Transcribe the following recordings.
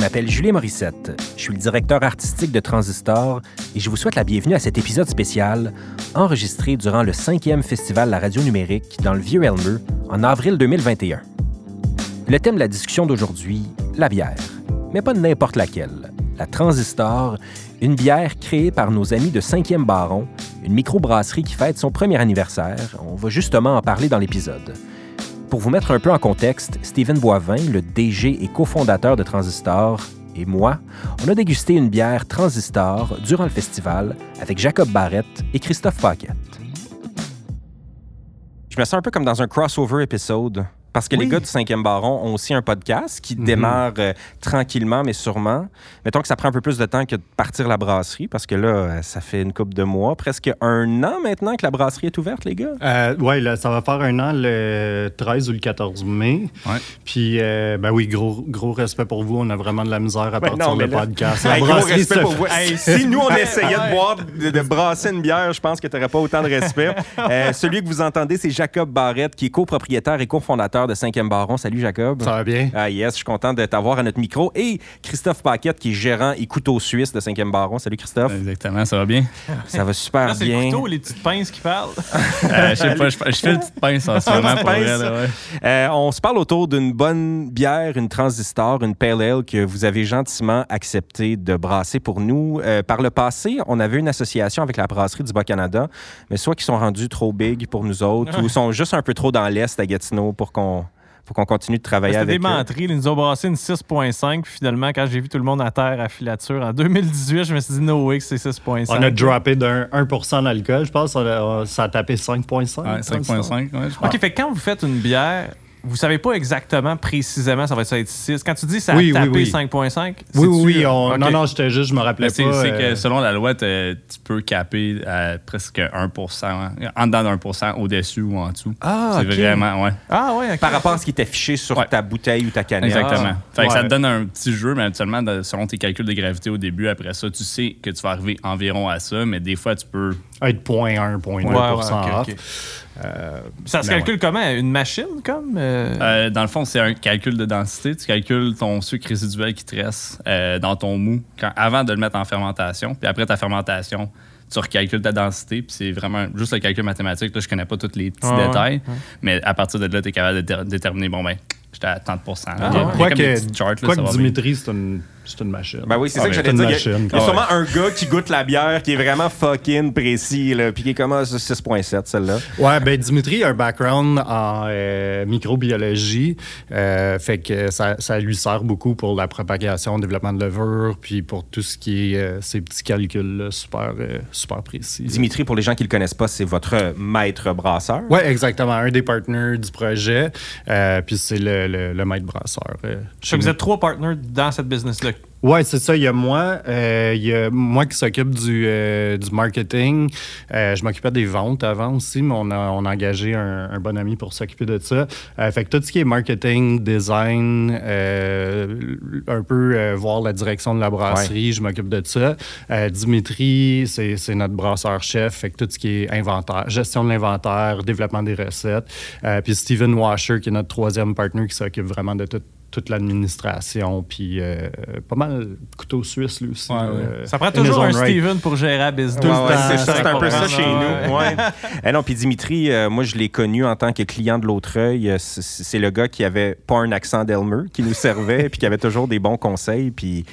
m'appelle Julie Morissette. Je suis le directeur artistique de Transistor et je vous souhaite la bienvenue à cet épisode spécial enregistré durant le cinquième festival La Radio Numérique dans le Vieux-Elmeux en avril 2021. Le thème de la discussion d'aujourd'hui, la bière. Mais pas n'importe laquelle. La Transistor, une bière créée par nos amis de 5e Baron, une microbrasserie qui fête son premier anniversaire. On va justement en parler dans l'épisode. Pour vous mettre un peu en contexte, Steven Boivin, le DG et cofondateur de Transistor, et moi, on a dégusté une bière Transistor durant le festival avec Jacob Barrett et Christophe Paquette. Je me sens un peu comme dans un crossover épisode parce que les gars du 5e Baron ont aussi un podcast qui démarre euh, tranquillement, mais sûrement. Mettons que ça prend un peu plus de temps que de partir la brasserie, parce que là, euh, ça fait une couple de mois, presque un an maintenant que la brasserie est ouverte, les gars. Euh, oui, ça va faire un an le 13 ou le 14 mai. Ouais. Puis, euh, ben oui, gros, gros respect pour vous. On a vraiment de la misère à Ouais, partir le là- podcast. La Hey, gros brasserie respect se pour fait- vous. Hey, si nous, on essayait de boire, de, de brasser une bière, je pense que tu n'aurais pas autant de respect. Euh, celui que vous entendez, c'est Jacob Barrette, qui est copropriétaire et cofondateur de 5e Baron. Salut, Jacob. Ça va bien? Ah yes, je suis content de t'avoir à notre micro. Et Christophe Paquette, qui est gérant et couteau suisse de 5e Baron. Salut, Christophe. Exactement, ça va bien? Ça va super Là, c'est bien. le couteau, les petites pinces qui parlent. Euh, je sais pas, je, je fais une petite pince en ce moment pour vrai, ouais. Euh, on se parle autour d'une bonne bière, une transistor, une pale ale que vous avez gentiment accepté de brasser pour nous. Euh, par le passé, on avait une association avec la brasserie du Bas-Canada, mais soit qu'ils sont rendus trop big pour nous autres ou sont juste un peu trop dans l'Est à Gatineau pour qu'on pour qu'on continue de travailler C'était des avec eux. menteries. Ils nous ont brassé une 6.5. Puis finalement, quand j'ai vu tout le monde à terre à filature en 2018, je me suis dit, no way que c'est 6.5. On a droppé d'un 1% d'alcool, je pense. On a- ça a tapé 5,5. Ouais, 5.5, ouais, je pense. OK, fait que quand vous faites une bière, vous savez pas exactement précisément ça va être 6. Quand tu dis ça a Oui, oui, tapé oui. 5.5, Oui, c'est-tu- oui, oui. on- OK. Non, non, j'étais juste, je me rappelais pas. c'est euh, que selon la loi, tu peux caper à presque 1% hein, en dedans d'un pour cent au-dessus ou en dessous. Ah, c'est ok. vraiment, ouais. Ah ouais, OK. Par rapport à ce qui est affiché sur Ouais. ta bouteille ou ta canette. Exactement. Fait que ça te donne un petit jeu, mais habituellement, selon tes calculs de gravité au début, après ça, tu sais que tu vas arriver environ à ça, mais des fois, tu peux. Être 0.1, 0.2 Ouais, ouais, ok, off. ok. Euh, Ça se calcule comment? Une machine, comme? euh? Euh, dans le fond, c'est un calcul de densité. Tu calcules ton sucre résiduel qui te reste euh, dans ton mou quand- avant de le mettre en fermentation. Puis après ta fermentation, tu recalcules ta densité. Puis c'est vraiment juste le calcul mathématique. Là, je connais pas tous les petits Ah ouais, détails. Mais à partir de là, tu es capable de dé- déterminer, bon, ben, j'étais à tant de pourcents. Ah Il y a- ouais. Quoi que, charts, là, quoi que. Dimitri, c'est une, c'est une machine. Ben oui, c'est Ah, ça que j'allais c'est dire. une Il y a- Il y a sûrement un gars qui goûte la bière qui est vraiment fucking précis, là, puis qui est comme ah, c'est 6.7, celle-là. Ouais, ben Dimitri a un background en euh, microbiologie, euh, fait que ça, ça lui sert beaucoup pour la propagation, le développement de levure, puis pour tout ce qui est euh, ces petits calculs-là super, euh, super précis. Dimitri, pour les gens qui le connaissent pas, c'est votre maître brasseur. Ouais, exactement, un des partenaires du projet, euh, puis c'est le, le, le maître brasseur. euh, que vous êtes trois partners dans cette business-là. Ouais, c'est ça. Il y a moi, euh, il y a moi qui s'occupe du, euh, du marketing. Euh, je m'occupais des ventes avant aussi, mais on a, on a engagé un, un bon ami pour s'occuper de ça. Euh, fait que tout ce qui est marketing, design, un peu voir la direction de la brasserie, je m'occupe de ça. Dimitri, c'est c'est notre brasseur-chef. Fait que tout ce qui est inventaire, gestion de l'inventaire, développement des recettes. Puis Steven Washer, qui est notre troisième partenaire qui s'occupe vraiment de tout toute l'administration, puis euh, pas mal couteau suisse, lui aussi. Ouais, là, ouais. euh, Ça prend toujours un right. Steven pour gérer la business. Ouais, ouais, c'est ça, c'est c'est un peu ça chez ouais. nous. Ouais. Eh non, puis Dimitri, euh, moi, je l'ai connu en tant que client de l'Autreuil. C'est le gars qui avait pas un accent d'Elmer, qui nous servait, puis qui avait toujours des bons conseils. Puis,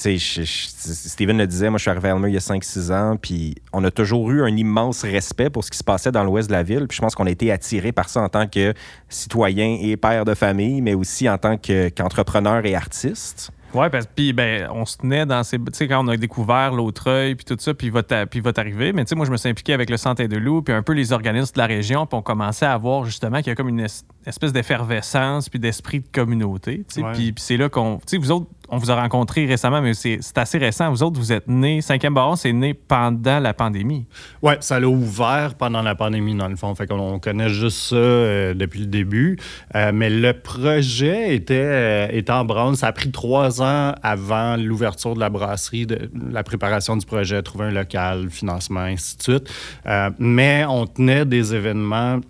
sais, je- je- Steven le disait, moi, je suis arrivé à Elmer il y a 5-6 ans, puis on a toujours eu un immense respect pour ce qui se passait dans l'ouest de la ville. Puis je pense qu'on a été attirés par ça en tant que citoyen et père de famille, mais aussi en tant que- qu'entrepreneur et artiste. Ouais, parce puis ben, on se tenait dans ces. Tu sais, quand on a découvert l'Autreuil, puis tout ça, puis il va t'a- puis va t'arriver. Mais tu sais, moi, je me suis impliqué avec le Santé de Loup, puis un peu les organismes de la région, puis on commençait à voir justement qu'il y a comme une es- espèce d'effervescence, puis d'esprit de communauté. Ouais. Puis c'est là qu'on. Tu sais, vous autres, on vous a rencontrés récemment, mais c'est assez récent. Vous autres, vous êtes nés. 5e Baron, c'est né pendant la pandémie. Ouais, ça l'a ouvert pendant la pandémie, dans le fond. Fait qu'on on connaît juste ça euh, depuis le début. Euh, mais le projet était, euh, était en branle. Ça a pris trois ans avant l'ouverture de la brasserie, de la préparation du projet, trouver un local, financement, ainsi de suite. Mais on tenait des événements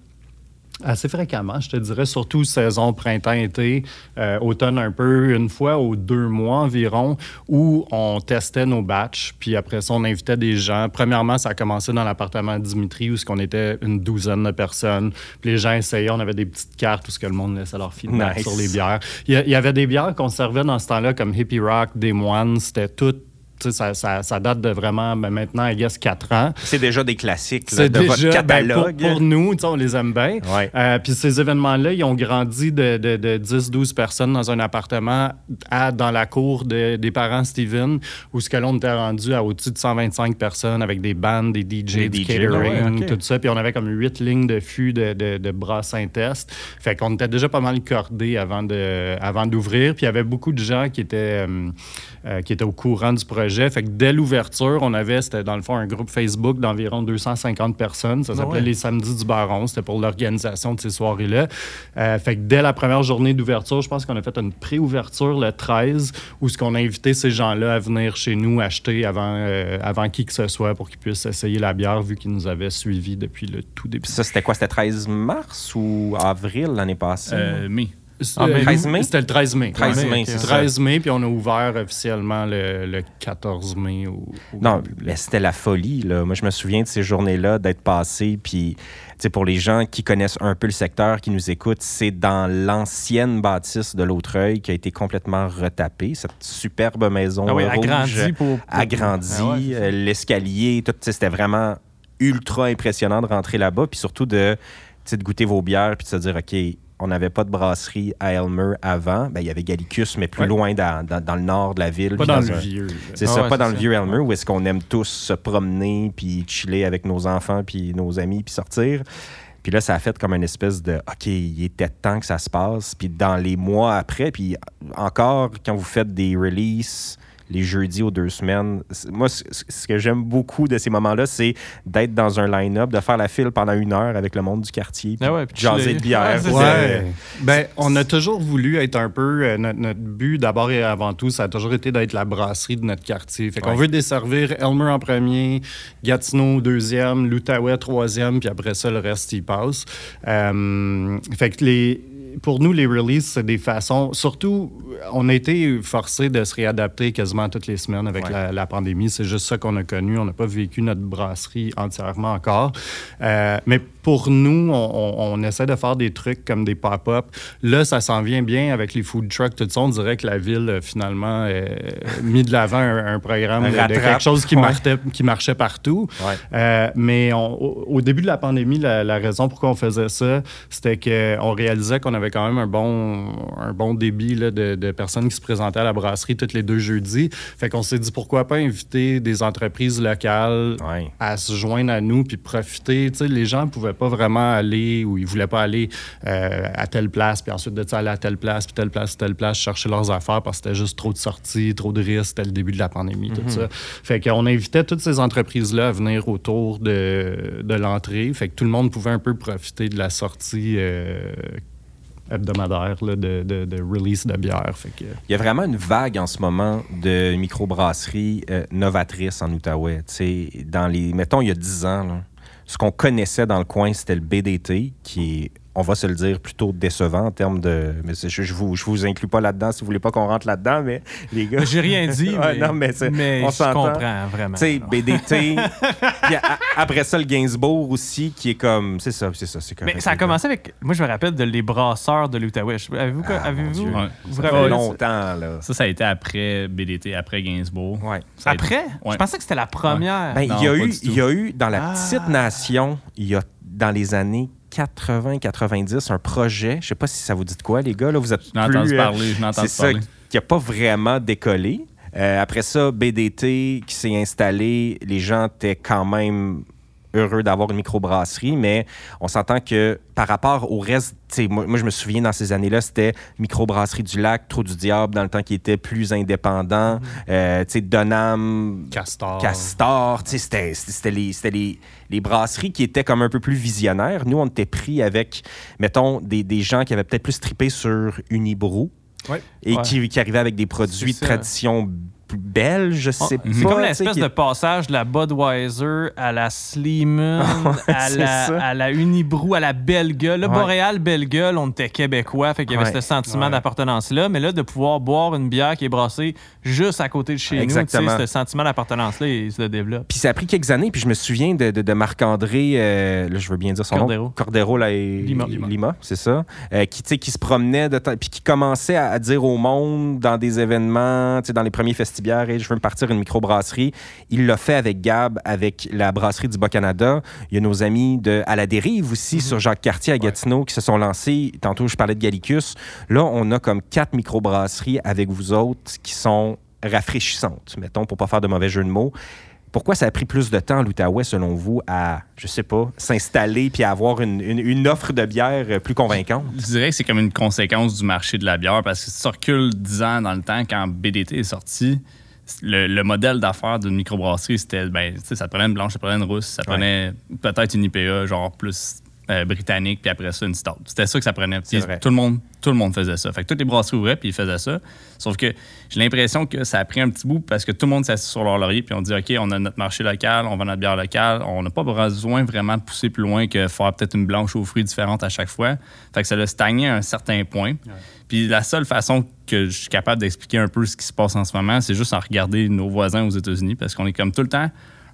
Assez fréquemment, je te dirais, surtout saison printemps-été, euh, automne un peu, une fois ou deux mois environ, où on testait nos batchs, puis après ça, on invitait des gens. Premièrement, ça a commencé dans l'appartement de Dimitri, où ce qu'on était une douzaine de personnes. Puis les gens essayaient, on avait des petites cartes où ce que le monde laissait leur feedback Nice. sur les bières. Il y, a- il y avait des bières qu'on servait dans ce temps-là, comme Hippie Rock, Des Moines, c'était tout. Ça, ça, ça date de vraiment, ben, maintenant, I guess, 4 ans. C'est déjà des classiques là, C'est de déjà, votre ben, catalogue. pour, pour nous, on les aime bien. Ouais. Euh, Puis ces événements-là, ils ont grandi de, de, de 10-12 personnes dans un appartement à dans la cour de- des parents Steven, où ce que l'on était rendu à au-dessus de 125 personnes avec des bandes, des DJ, Des du DJ, catering, ouais, tout ça. Puis on avait comme 8 lignes de fûts de, de, de brassin test. Fait qu'on était déjà pas mal cordés avant de avant d'ouvrir. Puis il y avait beaucoup de gens qui étaient, euh, euh, qui étaient au courant du projet. Fait que dès l'ouverture, on avait, c'était dans le fond un groupe Facebook d'environ 250 personnes. Ça s'appelait ouais. les samedis du Baron. C'était pour l'organisation de ces soirées-là. Euh, fait que dès la première journée d'ouverture, je pense qu'on a fait une pré-ouverture le 13 où ce qu'on a invité ces gens-là à venir chez nous acheter avant, euh, avant qui que ce soit pour qu'ils puissent essayer la bière vu qu'ils nous avaient suivis depuis le tout début. Ça, c'était quoi? C'était 13 mars ou avril l'année passée? Euh, mai. Ah, mais Euh, 13 mai? C'était le 13 mai. 13 Ouais. mai, c'est ça. 13 mai, puis on a ouvert officiellement le, le 14 mai. Au, au Non, mais c'était la folie. Là. Moi, je me souviens de ces journées-là, d'être passé. Puis, pour les gens qui connaissent un peu le secteur, qui nous écoutent, c'est dans l'ancienne bâtisse de l'Autreuil qui a été complètement retapée. Cette superbe maison Ah oui, rouge, agrandi pour. agrandie, Ah ouais, euh, l'escalier, tout. C'était vraiment ultra impressionnant de rentrer là-bas. Puis surtout de, de goûter vos bières puis de se dire, OK, on n'avait pas de brasserie à Elmer avant. Ben, il y avait Gallicus, mais plus Ouais. loin dans, dans- dans le nord de la ville. Pas dans, dans le un- vieux. c'est Ah ça, ouais, pas dans le vieux Elmer où est-ce qu'on aime tous se promener puis chiller avec nos enfants puis nos amis puis sortir. Puis là, ça a fait comme une espèce de OK, il était temps que ça se passe. Puis dans les mois après, puis encore quand vous faites des releases les jeudis aux deux semaines, moi, ce que j'aime beaucoup de ces moments-là, c'est d'être dans un line-up, de faire la file pendant une heure avec le monde du quartier, puis Ah ouais, puis de jaser chiller. de bière. Ouais, Ouais. Ben, on a toujours voulu être un peu. euh, notre, notre but, d'abord et avant tout, ça a toujours été d'être la brasserie de notre quartier. Fait qu'on Ouais. veut desservir Elmer en premier, Gatineau deuxième, l'Outaouais troisième, puis après ça, le reste, il passe. Euh, fait que les. Pour nous, les releases, c'est des façons. Surtout, on a été forcé de se réadapter quasiment toutes les semaines avec Ouais. la, la pandémie. C'est juste ça qu'on a connu. On n'a pas vécu notre brasserie entièrement encore. Euh, mais pour nous, on, essaie de faire des trucs comme des pop-up. Là, ça s'en vient bien avec les food trucks, tout ça. On dirait que la ville, a finalement, euh, mis de l'avant un, un programme Un de, quelque chose qui, Ouais. marchait, qui marchait partout. Ouais. Euh, mais on- au, au début de la pandémie, la, la raison pourquoi on faisait ça, c'était qu'on réalisait qu'on avait quand même un bon, un bon débit là, de, de personnes qui se présentaient à la brasserie tous les deux jeudis. Fait qu'on s'est dit pourquoi pas inviter des entreprises locales Ouais. à se joindre à nous puis profiter. Tu sais, les gens ne pouvaient pas vraiment aller ou ils voulaient pas aller euh, à telle place puis ensuite de ça aller à telle place puis telle place telle place chercher leurs affaires parce que c'était juste trop de sorties, trop de risques, c'était le début de la pandémie, tout ça. Fait qu'on invitait toutes ces entreprises-là à venir autour de, de l'entrée. Fait que tout le monde pouvait un peu profiter de la sortie euh, hebdomadaire là, de, de, de release de bière. Fait que, Il y a vraiment une vague en ce moment de microbrasseries euh, novatrices en Outaouais. Tu sais, dans les, mettons, il y a 10 ans, là, ce qu'on connaissait dans le coin, c'était le BDT, qui on va se le dire, plutôt décevant en termes de... Mais je, je vous, je vous inclus pas là-dedans si vous voulez pas qu'on rentre là-dedans, mais les gars... J'ai rien dit, Ouais, mais, non, mais c'est- mais on je comprends vraiment. Tu sais. BDT, puis a- après ça, le Gainsbourg aussi, qui est comme... C'est ça, c'est ça, c'est. Mais ça a commencé avec. Moi, je me rappelle de les brasseurs de l'Outaouais. Avez-vous. Ah, avez vous Ouais. vous Ça fait longtemps, là. Ça, ça a été après BDT, après Gainsbourg. Ouais. Ça a été- Après? Ouais. Je pensais que c'était la première. Ben, il, y a eu, il y a eu dans la Ah. petite nation, il y a dans les années 80-90 un projet, je sais pas si ça vous dit de quoi les gars, là, vous êtes ai plus, entendu euh, parler, c'est ça qui n'a pas vraiment décollé. Euh, après ça, BDT qui s'est installé, les gens étaient quand même heureux d'avoir une microbrasserie, mais on s'entend que par rapport au reste, moi, moi, je me souviens dans ces années-là, c'était microbrasserie du lac, Trou du Diable, dans le temps qui était plus indépendant, Euh, tu sais, Donham, Castor. Castor, c'était- les, les, les brasseries qui étaient comme un peu plus visionnaires. Nous, on était pris avec, mettons, des, des gens qui avaient peut-être plus trippé sur Ouais. et Ouais. qui, qui arrivaient avec des produits de ça. Belle, je sais pas. C'est comme l'espèce qui- de passage de la Budweiser à la Sleeman, à, la, à la à la Belle Gueule. Le Ouais. Boréal, Belle Gueule, on était québécois, fait qu'il y avait Ouais. ce sentiment d'appartenance-là. Mais là, de pouvoir boire une bière qui est brassée juste à côté de chez Exactement. nous, ce sentiment d'appartenance-là, il se développe. Puis ça a pris quelques années, puis je me souviens de, de- de Marc-André, euh, là, je veux bien dire son Cordero. nom. Cordero là, et- Lima. Lima, c'est ça. Euh, qui, se promenait, de puis qui commençait à, à dire au monde dans des événements, dans les premiers festibiaires, Hey, je veux me partir une microbrasserie. Il l'a fait avec Gab, avec la brasserie du Bas-Canada. Il y a nos amis de À la dérive aussi, sur Jacques Cartier à Gatineau, qui se sont lancés. Tantôt, je parlais de Gallicus. Là, on a comme quatre microbrasseries avec vous autres qui sont rafraîchissantes, mettons, pour pas faire de mauvais jeu de mots. Pourquoi ça a pris plus de temps, l'Outaouais, selon vous, à, je sais pas, s'installer puis à avoir une, une- une offre de bière euh, plus convaincante? Je dirais que c'est comme une conséquence du marché de la bière parce que si tu recules 10 ans dans le temps, quand BDT est sorti, le, le modèle d'affaires d'une microbrasserie, c'était, ben, tu sais, ça te prenait une blanche, ça te prenait une rousse, ça te Ouais. prenait peut-être une IPA, genre plus euh, britannique, puis après ça, une stout. C'était ça que ça prenait. Puis. Tout le, monde, tout le monde faisait ça. Fait que toutes les brasseries ouvraient, puis ils faisaient ça. Sauf que j'ai l'impression que ça a pris un petit bout parce que tout le monde s'est assis sur leur laurier, puis on dit, OK, on a notre marché local, on vend notre bière locale, on n'a pas besoin vraiment de pousser plus loin que faire peut-être une blanche aux fruits différente à chaque fois. Fait que ça a stagné à un certain point. Puis la seule façon que je suis capable d'expliquer un peu ce qui se passe en ce moment, c'est juste en regarder nos voisins aux États-Unis parce qu'on est comme tout le temps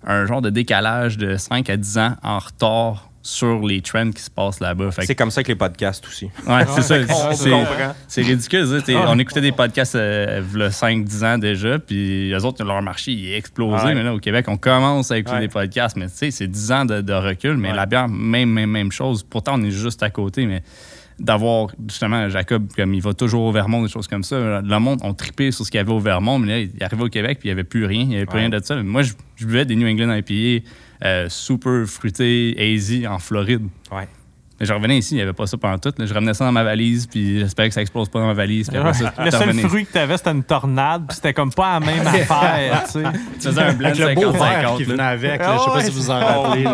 un genre de décalage de 5 à 10 ans en retard sur les trends qui se passent là-bas. Fait que- C'est comme ça avec les podcasts aussi. Ouais, c'est ça. On C'est- comprend. C'est ridicule. t'es- On écoutait des podcasts euh, v'là 5-10 ans déjà, puis eux autres, leur marché il est explosé. Ouais. Mais là, au Québec, on commence à écouter Ouais. des podcasts, mais tu sais, c'est 10 ans de, de recul. Mais Ouais. la bière, même, même, même chose. Pourtant, on est juste à côté, mais d'avoir justement Jacob, comme il va toujours au Vermont, des choses comme ça. Le monde, on tripé sur ce qu'il y avait au Vermont, mais là, il arrivait au Québec, puis il n'y avait plus rien. Il n'y avait plus Ouais. rien de ça. Moi, je, je buvais des New England IPA euh, super fruités, hazy en Floride. Ouais. Mais je revenais ici, il n'y avait pas ça pendant tout. là. Je ramenais ça dans ma valise, puis j'espérais que ça explose pas dans ma valise. Puis après ça, le seul revenais. fruit que t'avais, c'était une tornade, puis c'était comme pas la même affaire, tu sais. Tu faisais un blend Avec le beau verre 50-50. qui venait avec, là, je sais pas ouais. si vous en rappelez. là.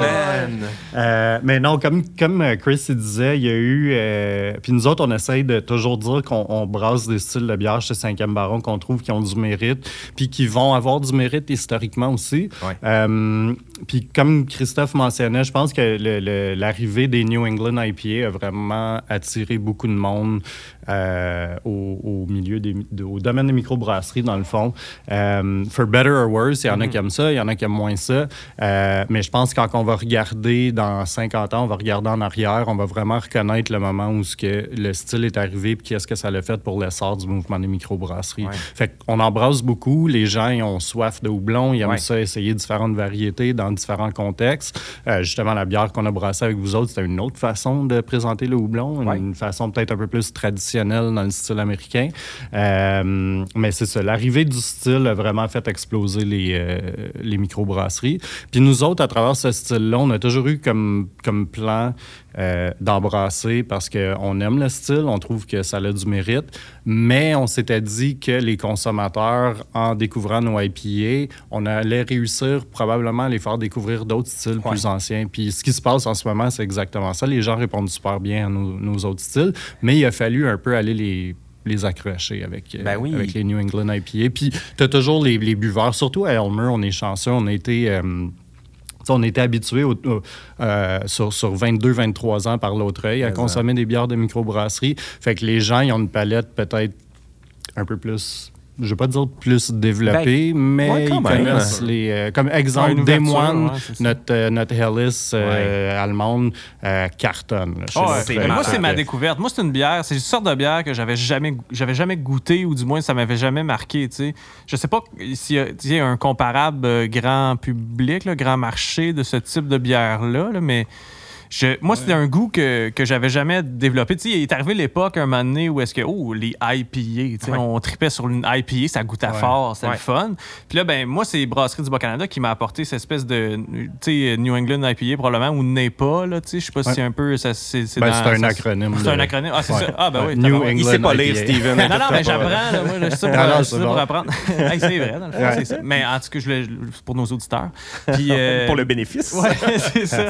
Euh, mais non, comme, comme euh, Chris il disait, il y a eu. euh, puis nous autres, on essaye de toujours dire qu'on on brasse des styles de bière chez 5e Baron qu'on trouve qui ont du mérite, puis qui vont avoir du mérite historiquement aussi. Ouais. Euh, puis comme Christophe mentionnait, je pense que l'arrivée des New England IPA a vraiment attiré beaucoup de monde euh, au, au milieu des, de- au domaine des microbrasseries, dans le fond. Euh, for better or worse, il y en a qui aiment ça, il y en a qui aiment moins ça. Euh, mais je pense que quand on va regarder dans 50 ans, on va regarder en arrière, on va vraiment reconnaître le moment où ce que le style est arrivé puis qu'est-ce que ça l'a fait pour l'essor du mouvement des microbrasseries. Ouais. Fait qu'on embrasse beaucoup. Les gens, ils ont soif de houblon. Ils aiment Ouais. ça, essayer différentes variétés dans différents contextes. Euh, justement, la bière qu'on a brassée avec vous autres, c'était une autre façon de présenter le houblon, une, Ouais. une façon peut-être un peu plus traditionnelle dans le style américain. Euh, mais c'est ça, l'arrivée du style a vraiment fait exploser les, euh, les microbrasseries. Puis nous autres, à travers ce style-là, on a toujours eu comme, comme plan euh, d'embrasser parce qu'on aime le style, on trouve que ça a du mérite, mais on s'était dit que les consommateurs, en découvrant nos IPA, on allait réussir probablement à les faire découvrir d'autres styles Ouais. plus anciens. Puis ce qui se passe en ce moment, c'est exactement ça. Les gens répondent super bien à nos, nos autres styles, mais il a fallu un peu aller les les accrocher avec, euh, Ben oui. avec les New England IPA. Puis tu as toujours les, les buveurs, surtout à Elmer, on est chanceux, on a été... euh, on était habitué euh, sur, sur 22-23 ans par l'autre œil à consommer des bières de microbrasserie. Fait que les gens, ils ont une palette peut-être un peu plus, je vais pas dire plus développée, mais Ben, ouais, quand ils même. connaissent les... euh, comme Ouais, exemple, une Des Moines, ouais, notre, euh, notre Hellis euh, allemande euh, cartonne. là, Ah ouais, mais moi, c'est ma découverte. Moi, c'est une bière, c'est une sorte de bière que j'avais jamais, j'avais jamais goûté, ou du moins, ça m'avait jamais marqué. Tu sais. Je sais pas s'il y a, s'il y a un comparable grand public, là, grand marché de ce type de bière-là, là, mais. Je- moi, c'était un goût que, que j'avais jamais développé. Tu sais, il est arrivé l'époque, un moment donné, où est-ce que, oh, les IPA, tu sais, Ouais. on tripait sur une IPA, ça goûtait Ouais. fort, c'était Ouais. le fun. Puis là, ben, moi, c'est Brasserie du Bas-Canada qui m'a apporté cette espèce de, tu sais, New England IPA, probablement, ou NEPA, là, tu sais, je sais pas si Ouais. c'est un peu, ça, c'est, c'est Ben, dans- c'est un ça- acronyme. C'est de- un acronyme. Ah, c'est Ouais. ça. Ah, ben oui. Ouais, New tabarouette. Il England sait pas lire. Steven. Non, non, mais j'apprends, là, moi, là, je suis ça pour, Non, non, je c'est suis ça pour bon. apprendre. Hey, c'est vrai, dans le fond, Ouais. c'est ça. Mais en tout cas, je pour nos auditeurs. Puis, euh, Pour le bénéfice. Ouais, c'est ça.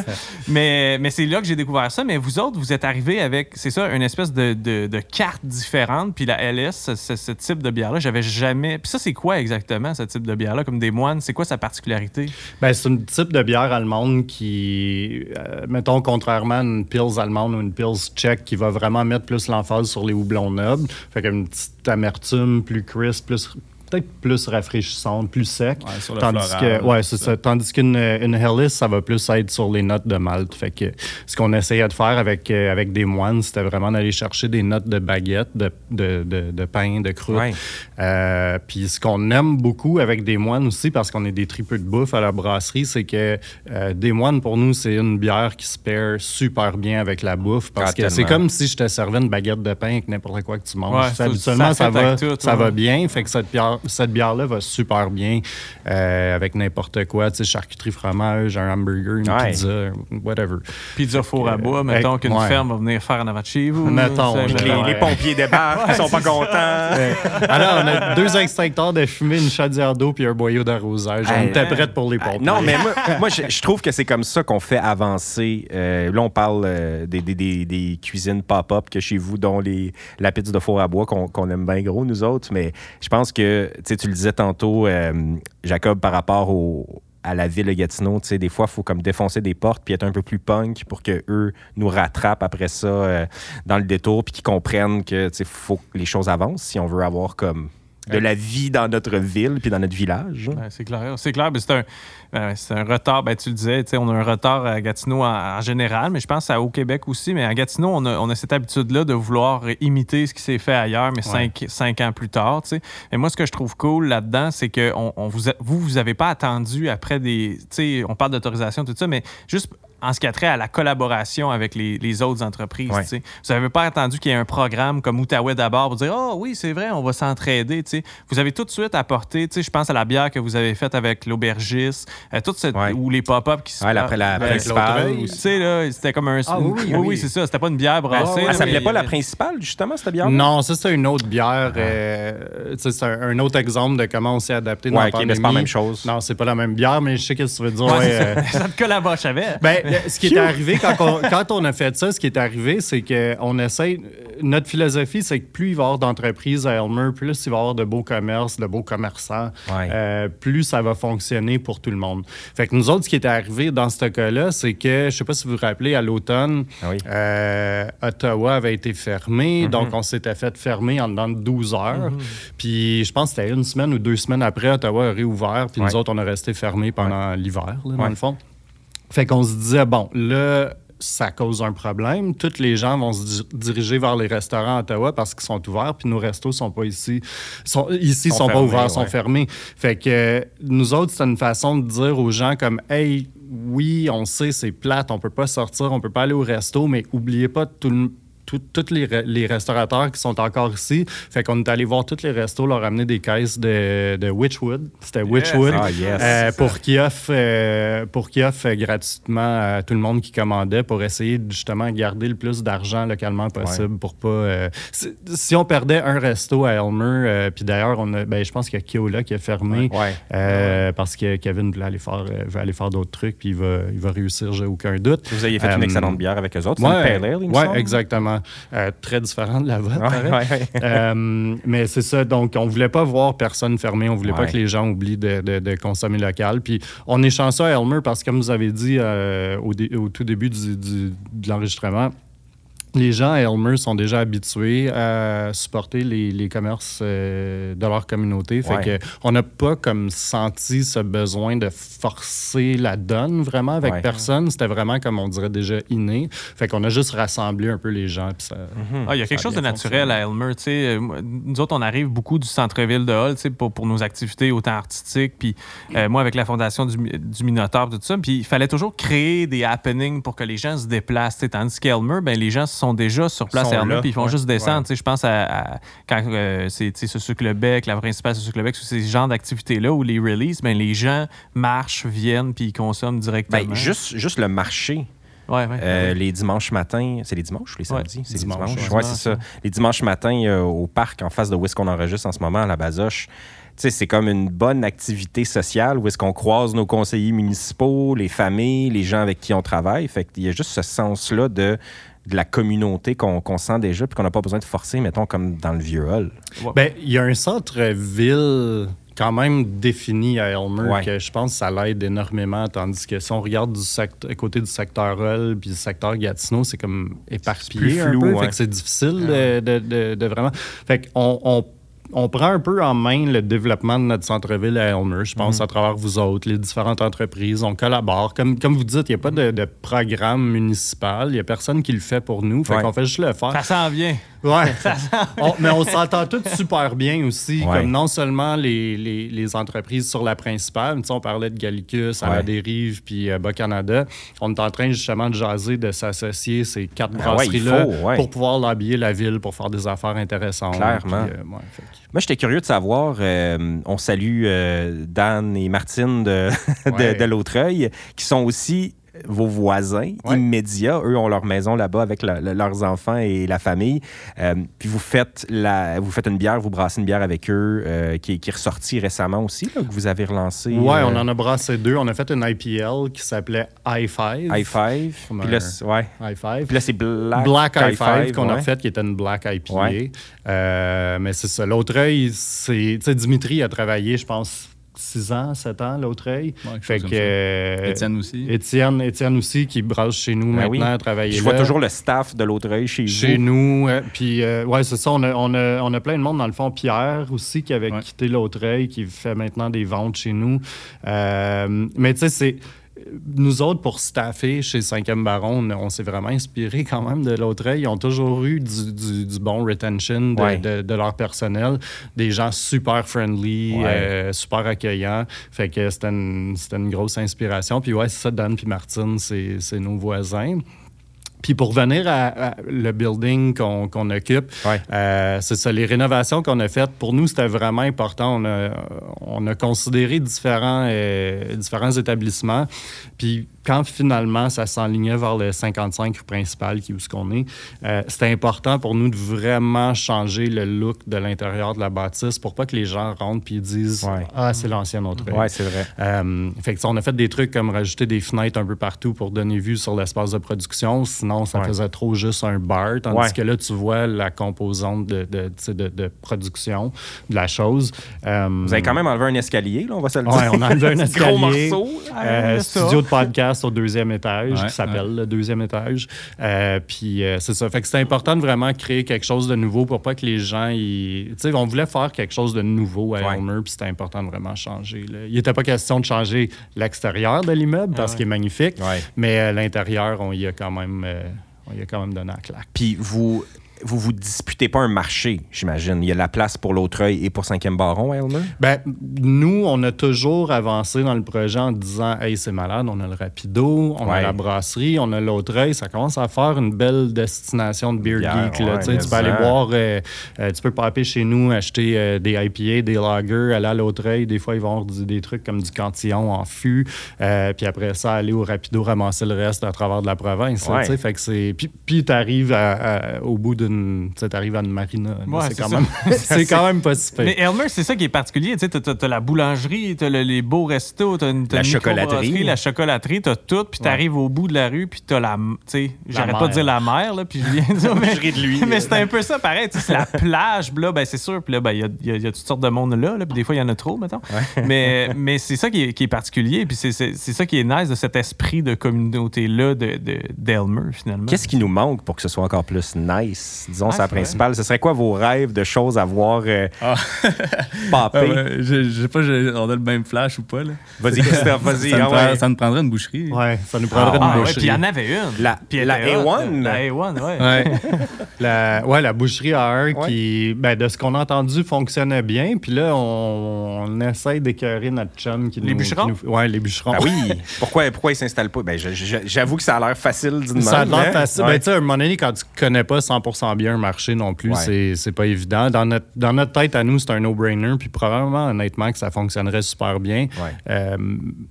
Mais c'est là que j'ai découvert ça. Mais vous autres, vous êtes arrivés avec, c'est ça, une espèce de, de, de carte différente. Puis la LS, ce, ce- ce type de bière-là, j'avais jamais. Puis ça, c'est quoi exactement, ce type de bière-là, comme des moines? C'est quoi sa particularité? Ben, c'est un type de bière allemande qui, euh, mettons, contrairement à une Pils allemande ou une Pils tchèque, qui va vraiment mettre plus l'emphase sur les houblons nobles. Fait qu'une petite amertume plus crisp, plus peut-être plus rafraîchissante, plus sec. Ouais, sur le tandis floral, que, ouais, c'est ça. ça. Tandis qu'une une Hellis, ça va plus être sur les notes de malt. Fait que ce qu'on essayait de faire avec, euh, avec des moines, c'était vraiment d'aller chercher des notes de baguette, de, de, de, de pain, de croûte. Ouais. Euh, Puis ce qu'on aime beaucoup avec des moines aussi, parce qu'on est des tripeux de bouffe à la brasserie, c'est que euh, des moines, pour nous, c'est une bière qui se paire super bien avec la bouffe. Parce Ah, que c'est comme si je te servais une baguette de pain avec n'importe quoi que tu manges. Ouais, Ça, habituellement, ça va, tout, ça ouais. va bien. Fait que cette bière- cette bière-là va super bien euh, avec n'importe quoi. Tu sais, charcuterie, fromage, un hamburger, une Ouais. pizza, whatever. Pizza four à bois, Euh, mettons qu'une ouais. ferme va venir faire en avant de chez vous. Mettons, Ça, ouais. Les, les pompiers débarquent, ils sont pas contents. Alors, on a deux extracteurs de fumée, une chaudière d'eau puis un boyau d'arrosage. On était prêts pour les pompiers. Non, mais moi, moi, je, je trouve que c'est comme ça qu'on fait avancer. euh, là, on parle euh, des, des- des- des cuisines pop-up que chez vous, dont les, la pizza de four à bois qu'on qu'on aime bien gros, nous autres. Mais je pense que, tu le disais tantôt, euh, Jacob, par rapport au- à la ville de Gatineau, tu sais, des fois, il faut comme défoncer des portes puis être un peu plus punk pour que eux nous rattrapent après ça euh, dans le détour puis qu'ils comprennent que, tu faut que les choses avancent si on veut avoir comme de la vie dans notre ville puis dans notre village. Ouais, c'est clair. C'est clair, mais c'est un, euh, c'est un retard. Ben, tu le disais, on a un retard à Gatineau en, en général, mais je pense à au Québec aussi. Mais à Gatineau, on a, on a cette habitude-là de vouloir imiter ce qui s'est fait ailleurs, mais cinq, cinq ans plus tard. Et moi, ce que je trouve cool là-dedans, c'est que on, on vous, a- vous, vous avez pas attendu après des. On parle d'autorisation, tout ça, mais juste en ce qui a trait à la collaboration avec les, les autres entreprises. Ouais. tu sais. Vous n'avez pas attendu qu'il y ait un programme comme Outaouais d'abord pour dire Oh oui, c'est vrai, on va s'entraider. tu sais. Vous avez tout de suite apporté, tu sais, je pense à la bière que vous avez faite avec l'aubergiste, euh, toute cette, Ouais. ou les pop-up qui se Ouais, après la Avec principale. là, c'était comme un. Ah oui, oui, oui, oui. c'est ça. C'était pas une bière brassée. Ah, là, ça s'appelait mais- pas la principale, justement, cette bière Non, ça, c'est une autre bière. euh, tu sais, c'est un, un autre exemple de comment on s'est adapté dans la pandémie. c'est pas la même chose. Non, c'est pas la même bière, mais je sais qu'est-ce que tu veux dire. Ouais, ouais, c'est euh, ça. te collabore, je savais. Ben, ce qui est arrivé quand on, quand on a fait ça, ce qui est arrivé, c'est qu'on essaie. Notre philosophie, c'est que plus il va y avoir d'entreprises à Elmer, plus il va y avoir de beaux commerces, de beaux commerçants, Ouais. euh, plus ça va fonctionner pour tout le monde. Fait que nous autres, ce qui est arrivé dans ce cas-là, c'est que, je sais pas si vous vous rappelez, à l'automne, Ah oui. euh, Ottawa avait été fermé, donc on s'était fait fermer en dedans de 12 heures. Puis je pense que c'était une semaine ou deux semaines après, Ottawa a réouvert, puis Ouais. nous autres, on a resté fermés pendant l'hiver, dans le fond. Fait qu'on se disait, bon, là, ça cause un problème. Tous les gens vont se di- diriger vers les restaurants à Ottawa parce qu'ils sont ouverts, puis nos restos sont pas ici. Sont, ici, Sont sont, pas ouverts, sont ouais. fermés. Fait que nous autres, c'est une façon de dire aux gens comme, hey, oui, on sait, c'est plate, on peut pas sortir, on peut pas aller au resto, mais oubliez pas tout le tout- tous les, re- les restaurateurs qui sont encore ici. Fait qu'on est allé voir tous les restos, leur amener des caisses de, de Witchwood. C'était Witchwood. Ah, yes. Euh, pour qu'ils offrent, euh, euh, gratuitement à tout le monde qui commandait pour essayer de, justement garder le plus d'argent localement possible pour pas. euh, si, si on perdait un resto à Elmer, puis d'ailleurs, on a, ben, je pense qu'il y a Keola qui a fermé Ouais. parce que Kevin voulait aller faire, aller faire d'autres trucs, puis il va, il va réussir, j'ai aucun doute. Vous aviez fait une excellente bière avec eux autres. C'est Ouais, Euh, très différent de la vôtre. Ouais, ouais. Euh, mais c'est ça, donc on voulait pas voir personne fermé, on voulait pas que les gens oublient de, de- de consommer local. Puis on est chanceux à Elmer parce que, comme vous avez dit euh, au, dé- au tout début du- du- de l'enregistrement, les gens à Elmer sont déjà habitués à supporter les, les commerces euh, de leur communauté. Fait Ouais. que on n'a pas comme senti ce besoin de forcer la donne vraiment avec Ouais. personne. C'était vraiment comme on dirait déjà inné. Fait qu'on a juste rassemblé un peu les gens. puis ça- Ah, il y a quelque a chose de naturel à Elmer. tu sais. Euh, moi, Nous autres, on arrive beaucoup du centre-ville de Hull tu sais, pour, pour nos activités autant artistiques. Puis euh, moi, avec la fondation du, du Minotaure, tout ça. Puis il fallait toujours créer des happenings pour que les gens se déplacent. Tandis qu'Elmer, ben, les gens sont déjà sur place à Puis ils font ouais, juste descendre. ouais. Tu sais, Je pense à, à- quand euh, c'est ce sucre-le-bec, la principale ce sucre-le-bec, ces genres d'activités-là où les releases, ben, les gens marchent, viennent, puis ils consomment directement. Ben, juste, juste le marché. Ouais, ouais. Euh, les dimanches matins, c'est les dimanches ou les Ouais, samedis? c'est les dimanches, c'est ça. Les dimanches matins euh, au parc en face de où est-ce qu'on enregistre en ce moment, à la Basoche, sais, c'est comme une bonne activité sociale où est-ce qu'on croise nos conseillers municipaux, les familles, les gens avec qui on travaille. Fait qu'il y a juste ce sens-là de, de la communauté qu'on sent déjà puis qu'on n'a pas besoin de forcer, mettons, comme dans le vieux hall. Ben, il y a un centre-ville quand même défini à Elmer Ouais. que je pense que ça l'aide énormément. Tandis que si on regarde du secteur, côté du secteur Hull puis du secteur Gatineau, c'est comme éparpillé plus un flou, peu. ouais. Fait que c'est difficile de, de- de- de vraiment. Fait qu'on on, on prend un peu en main le développement de notre centre-ville à Elmer, je Mhm. pense, à travers vous autres, les différentes entreprises. On collabore. Comme, comme vous dites, il n'y a pas de, de programme municipal. Il n'y a personne qui le fait pour nous. Fait Ouais. qu'on fait juste le faire. Ça s'en vient. Ouais. On- mais on s'entend tous super bien aussi. Ouais. Comme non seulement les, les- les entreprises sur la principale, tu sais, on parlait de Gallicus, à Ouais. la dérive, puis euh, Bas-Canada. On est en train justement de jaser, de s'associer ces quatre Ah brasseries-là ouais. pour pouvoir habiller la ville, pour faire des affaires intéressantes. Clairement. Puis, euh, fait Moi, j'étais curieux de savoir, euh, on salue euh, Dan et Martine de, de, de Lautreuil, qui sont aussi vos voisins Ouais. immédiats. Eux ont leur maison là-bas avec leurs enfants et la famille. Euh, puis vous faites, la, vous faites une bière, vous brassez une bière avec eux, euh, qui, est- qui est ressortie récemment aussi, là, que vous avez relancé. Ouais, euh, on en a brassé deux. On a fait une IPL qui s'appelait i5. High Five. Comme Puis un- là, c'est- ouais. i5. Puis là, c'est Black, Black High i5 qu'on a fait, qui était une Black IPA. Ouais. Mais c'est ça. L'Autreuil, c'est. Tu sais, Dimitri a travaillé, je pense, 6 ans, 7 ans. Ouais, fait que. ça. euh, Étienne aussi. Étienne, Étienne aussi, qui brasse chez nous Ben maintenant, oui. a travaillé Je vois toujours le staff de Lautreuil chez, Chez vous. nous, euh, puis euh, ouais, c'est ça. On a, on, a, on a plein de monde dans le fond. Pierre aussi, qui avait Ouais. quitté l'Autreuil, qui fait maintenant des ventes chez nous. Euh, mais tu sais, c'est. Nous autres, pour staffer chez 5e Baron, on, s'est vraiment inspiré quand même de l'Autreuil. Ils ont toujours eu du, du- du bon retention de, Ouais. de- de leur personnel. Des gens super friendly, Ouais. euh, super accueillants. Fait que c'était une, une grosse inspiration. Puis ouais, c'est ça, Dan puis Martine, c'est nos voisins. Puis pour venir à, à le building qu'on occupe, Ouais. euh, c'est ça, les rénovations qu'on a faites, pour nous, c'était vraiment important. On a, on a considéré différents, euh, différents établissements. Puis quand finalement ça s'enlignait vers le 55 rue principale, qui est où ce qu'on est, euh, c'était important pour nous de vraiment changer le look de l'intérieur de la bâtisse pour pas que les gens rentrent puis disent Ouais. Ah, c'est l'ancien autre. Ouais, c'est vrai. Euh, fait que, ça, on a fait des trucs comme rajouter des fenêtres un peu partout pour donner vue sur l'espace de production. Sinon, ça Ouais. faisait trop juste un bar. Tandis Ouais. que là, tu vois la composante de, de, de- de production de la chose. Euh, Vous avez quand même enlevé un escalier, là, on va se le dire. Ouais, on a enlevé un Gros escalier. morceau. Euh, studio de podcast au deuxième étage, Ouais, qui s'appelle le deuxième étage. Euh, puis euh, c'est ça. Fait que c'était important de vraiment créer quelque chose de nouveau pour pas que les gens. ils- Tu sais, on voulait faire quelque chose de nouveau à Ouais. Elmer, puis c'était important de vraiment changer. là. Il n'était pas question de changer l'extérieur de l'immeuble parce qu'il est magnifique, mais euh, l'intérieur, on y a quand même. on y a quand même donné la claque. Puis vous, vous vous disputez pas un marché, j'imagine. Il y a la place pour l'Autreuil et pour 5e Baron Elmer. Ben, nous, on a toujours avancé dans le projet en disant Hey, c'est malade, on a le Rapido, on a la brasserie, on a l'Autreuil. Ça commence à faire une belle destination de beer geek. là. ouais, Tu peux aller boire, euh, euh, tu peux paper chez nous, acheter euh, des IPA, des lagers, aller à l'Autreuil. Des fois, ils vont avoir du- des trucs comme du cantillon en fût. Puis après ça, aller au Rapido, ramasser le reste à travers de la province. là, Ouais. tu sais. Fait que c'est. Puis, puis tu arrives au bout d'une. Tu arrives à une marina. Ouais, c'est quand, même- c'est quand même pas si pire. Mais Elmer, c'est ça qui est particulier. Tu sais, t'as, t'as la boulangerie, t'as le- les beaux restos, t'as une, t'as La une chocolaterie. la chocolaterie, t'as tout, puis t'arrives au bout de la rue, puis t'as la. Tu sais, j'arrête pas de dire la mer, là, puis je viens de dire. mais, Je de lui. mais c'est un peu ça, pareil. tu sais, C'est la plage, là, ben, c'est sûr, puis là, ben, il y, a, il y a- y a toutes sortes de monde là, là puis des fois, il y en a trop, mettons. Mais, mais c'est ça qui est, qui est particulier, puis c'est, c'est- c'est ça qui est nice de cet esprit de communauté-là de, de, d'Elmer, finalement. Qu'est-ce qui nous manque pour que ce soit encore plus nice? Disons, Ah, c'est la principale. Ce serait quoi vos rêves de choses à voir euh, Ah. popper? Ah ouais, je, je sais pas, je- on a le même flash ou pas. Là. Vas-y, Christophe, vas-y. ça, ah ouais. ça me prendrait une boucherie. Ouais, ça nous prendrait Ah, une Ah, ouais, boucherie. puis il y en avait une. La- Puis la était hot, A1? La A1, ouais. Ouais. La, ouais, la boucherie A1 Ouais. qui, ben, de ce qu'on a entendu, fonctionnait bien. Puis là, on, on essaye d'écœurer notre chum qui Les nous. bûcherons? qui nous- ouais, les bûcherons. Ah oui. Pourquoi, pourquoi ils s'installent pas? Ben, j'avoue que ça a l'air facile d'une Ça a l'air facile. Ouais. Ben, tu sais, à un moment donné, quand tu connais pas 100 bien un marché non plus, Ouais. c'est c'est pas évident. Dans notre, dans notre tête, à nous, c'est un no-brainer, puis probablement, honnêtement, que ça fonctionnerait super bien. Ouais. Euh,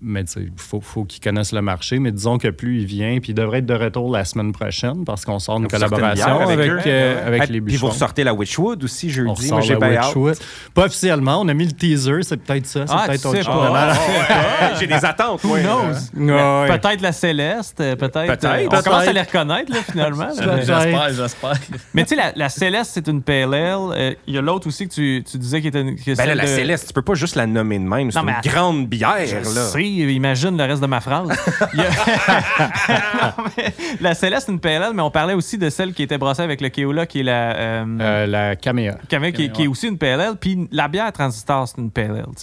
mais tu sais, il faut, faut qu'ils connaissent le marché. Mais disons que plus il vient, puis il devrait être de retour la semaine prochaine parce qu'on sort une Vous sortez une collaboration avec, avec eux? euh, avec Ah, les Puis vous ressortez la Witchwood aussi On jeudi. j'ai la. Witchwood. Pas officiellement, on a mis le teaser, c'est peut-être ça, c'est Ah, peut-être tu autre chose. Ouais, J'ai des attentes. Who knows? non. Ouais. Peut-être la Céleste, euh, peut-être. Peut-être, euh, on peut-être. commence à les reconnaître, là, finalement. J'espère, j'espère. Mais tu sais, la, la Céleste, c'est une ale. Euh, Il y a l'autre aussi que tu, tu disais qui était une. que Ben là, la de- Céleste, tu peux pas juste la nommer de même. C'est une grande bière, Je là. sais, imagine le reste de ma phrase. A- Non, mais la Céleste, c'est une ale, mais on parlait aussi de celle qui était brassée avec le Keola, qui est la. euh, Euh, la caméra. Camé- qui, qui est aussi une ale. Puis la bière transistor, c'est une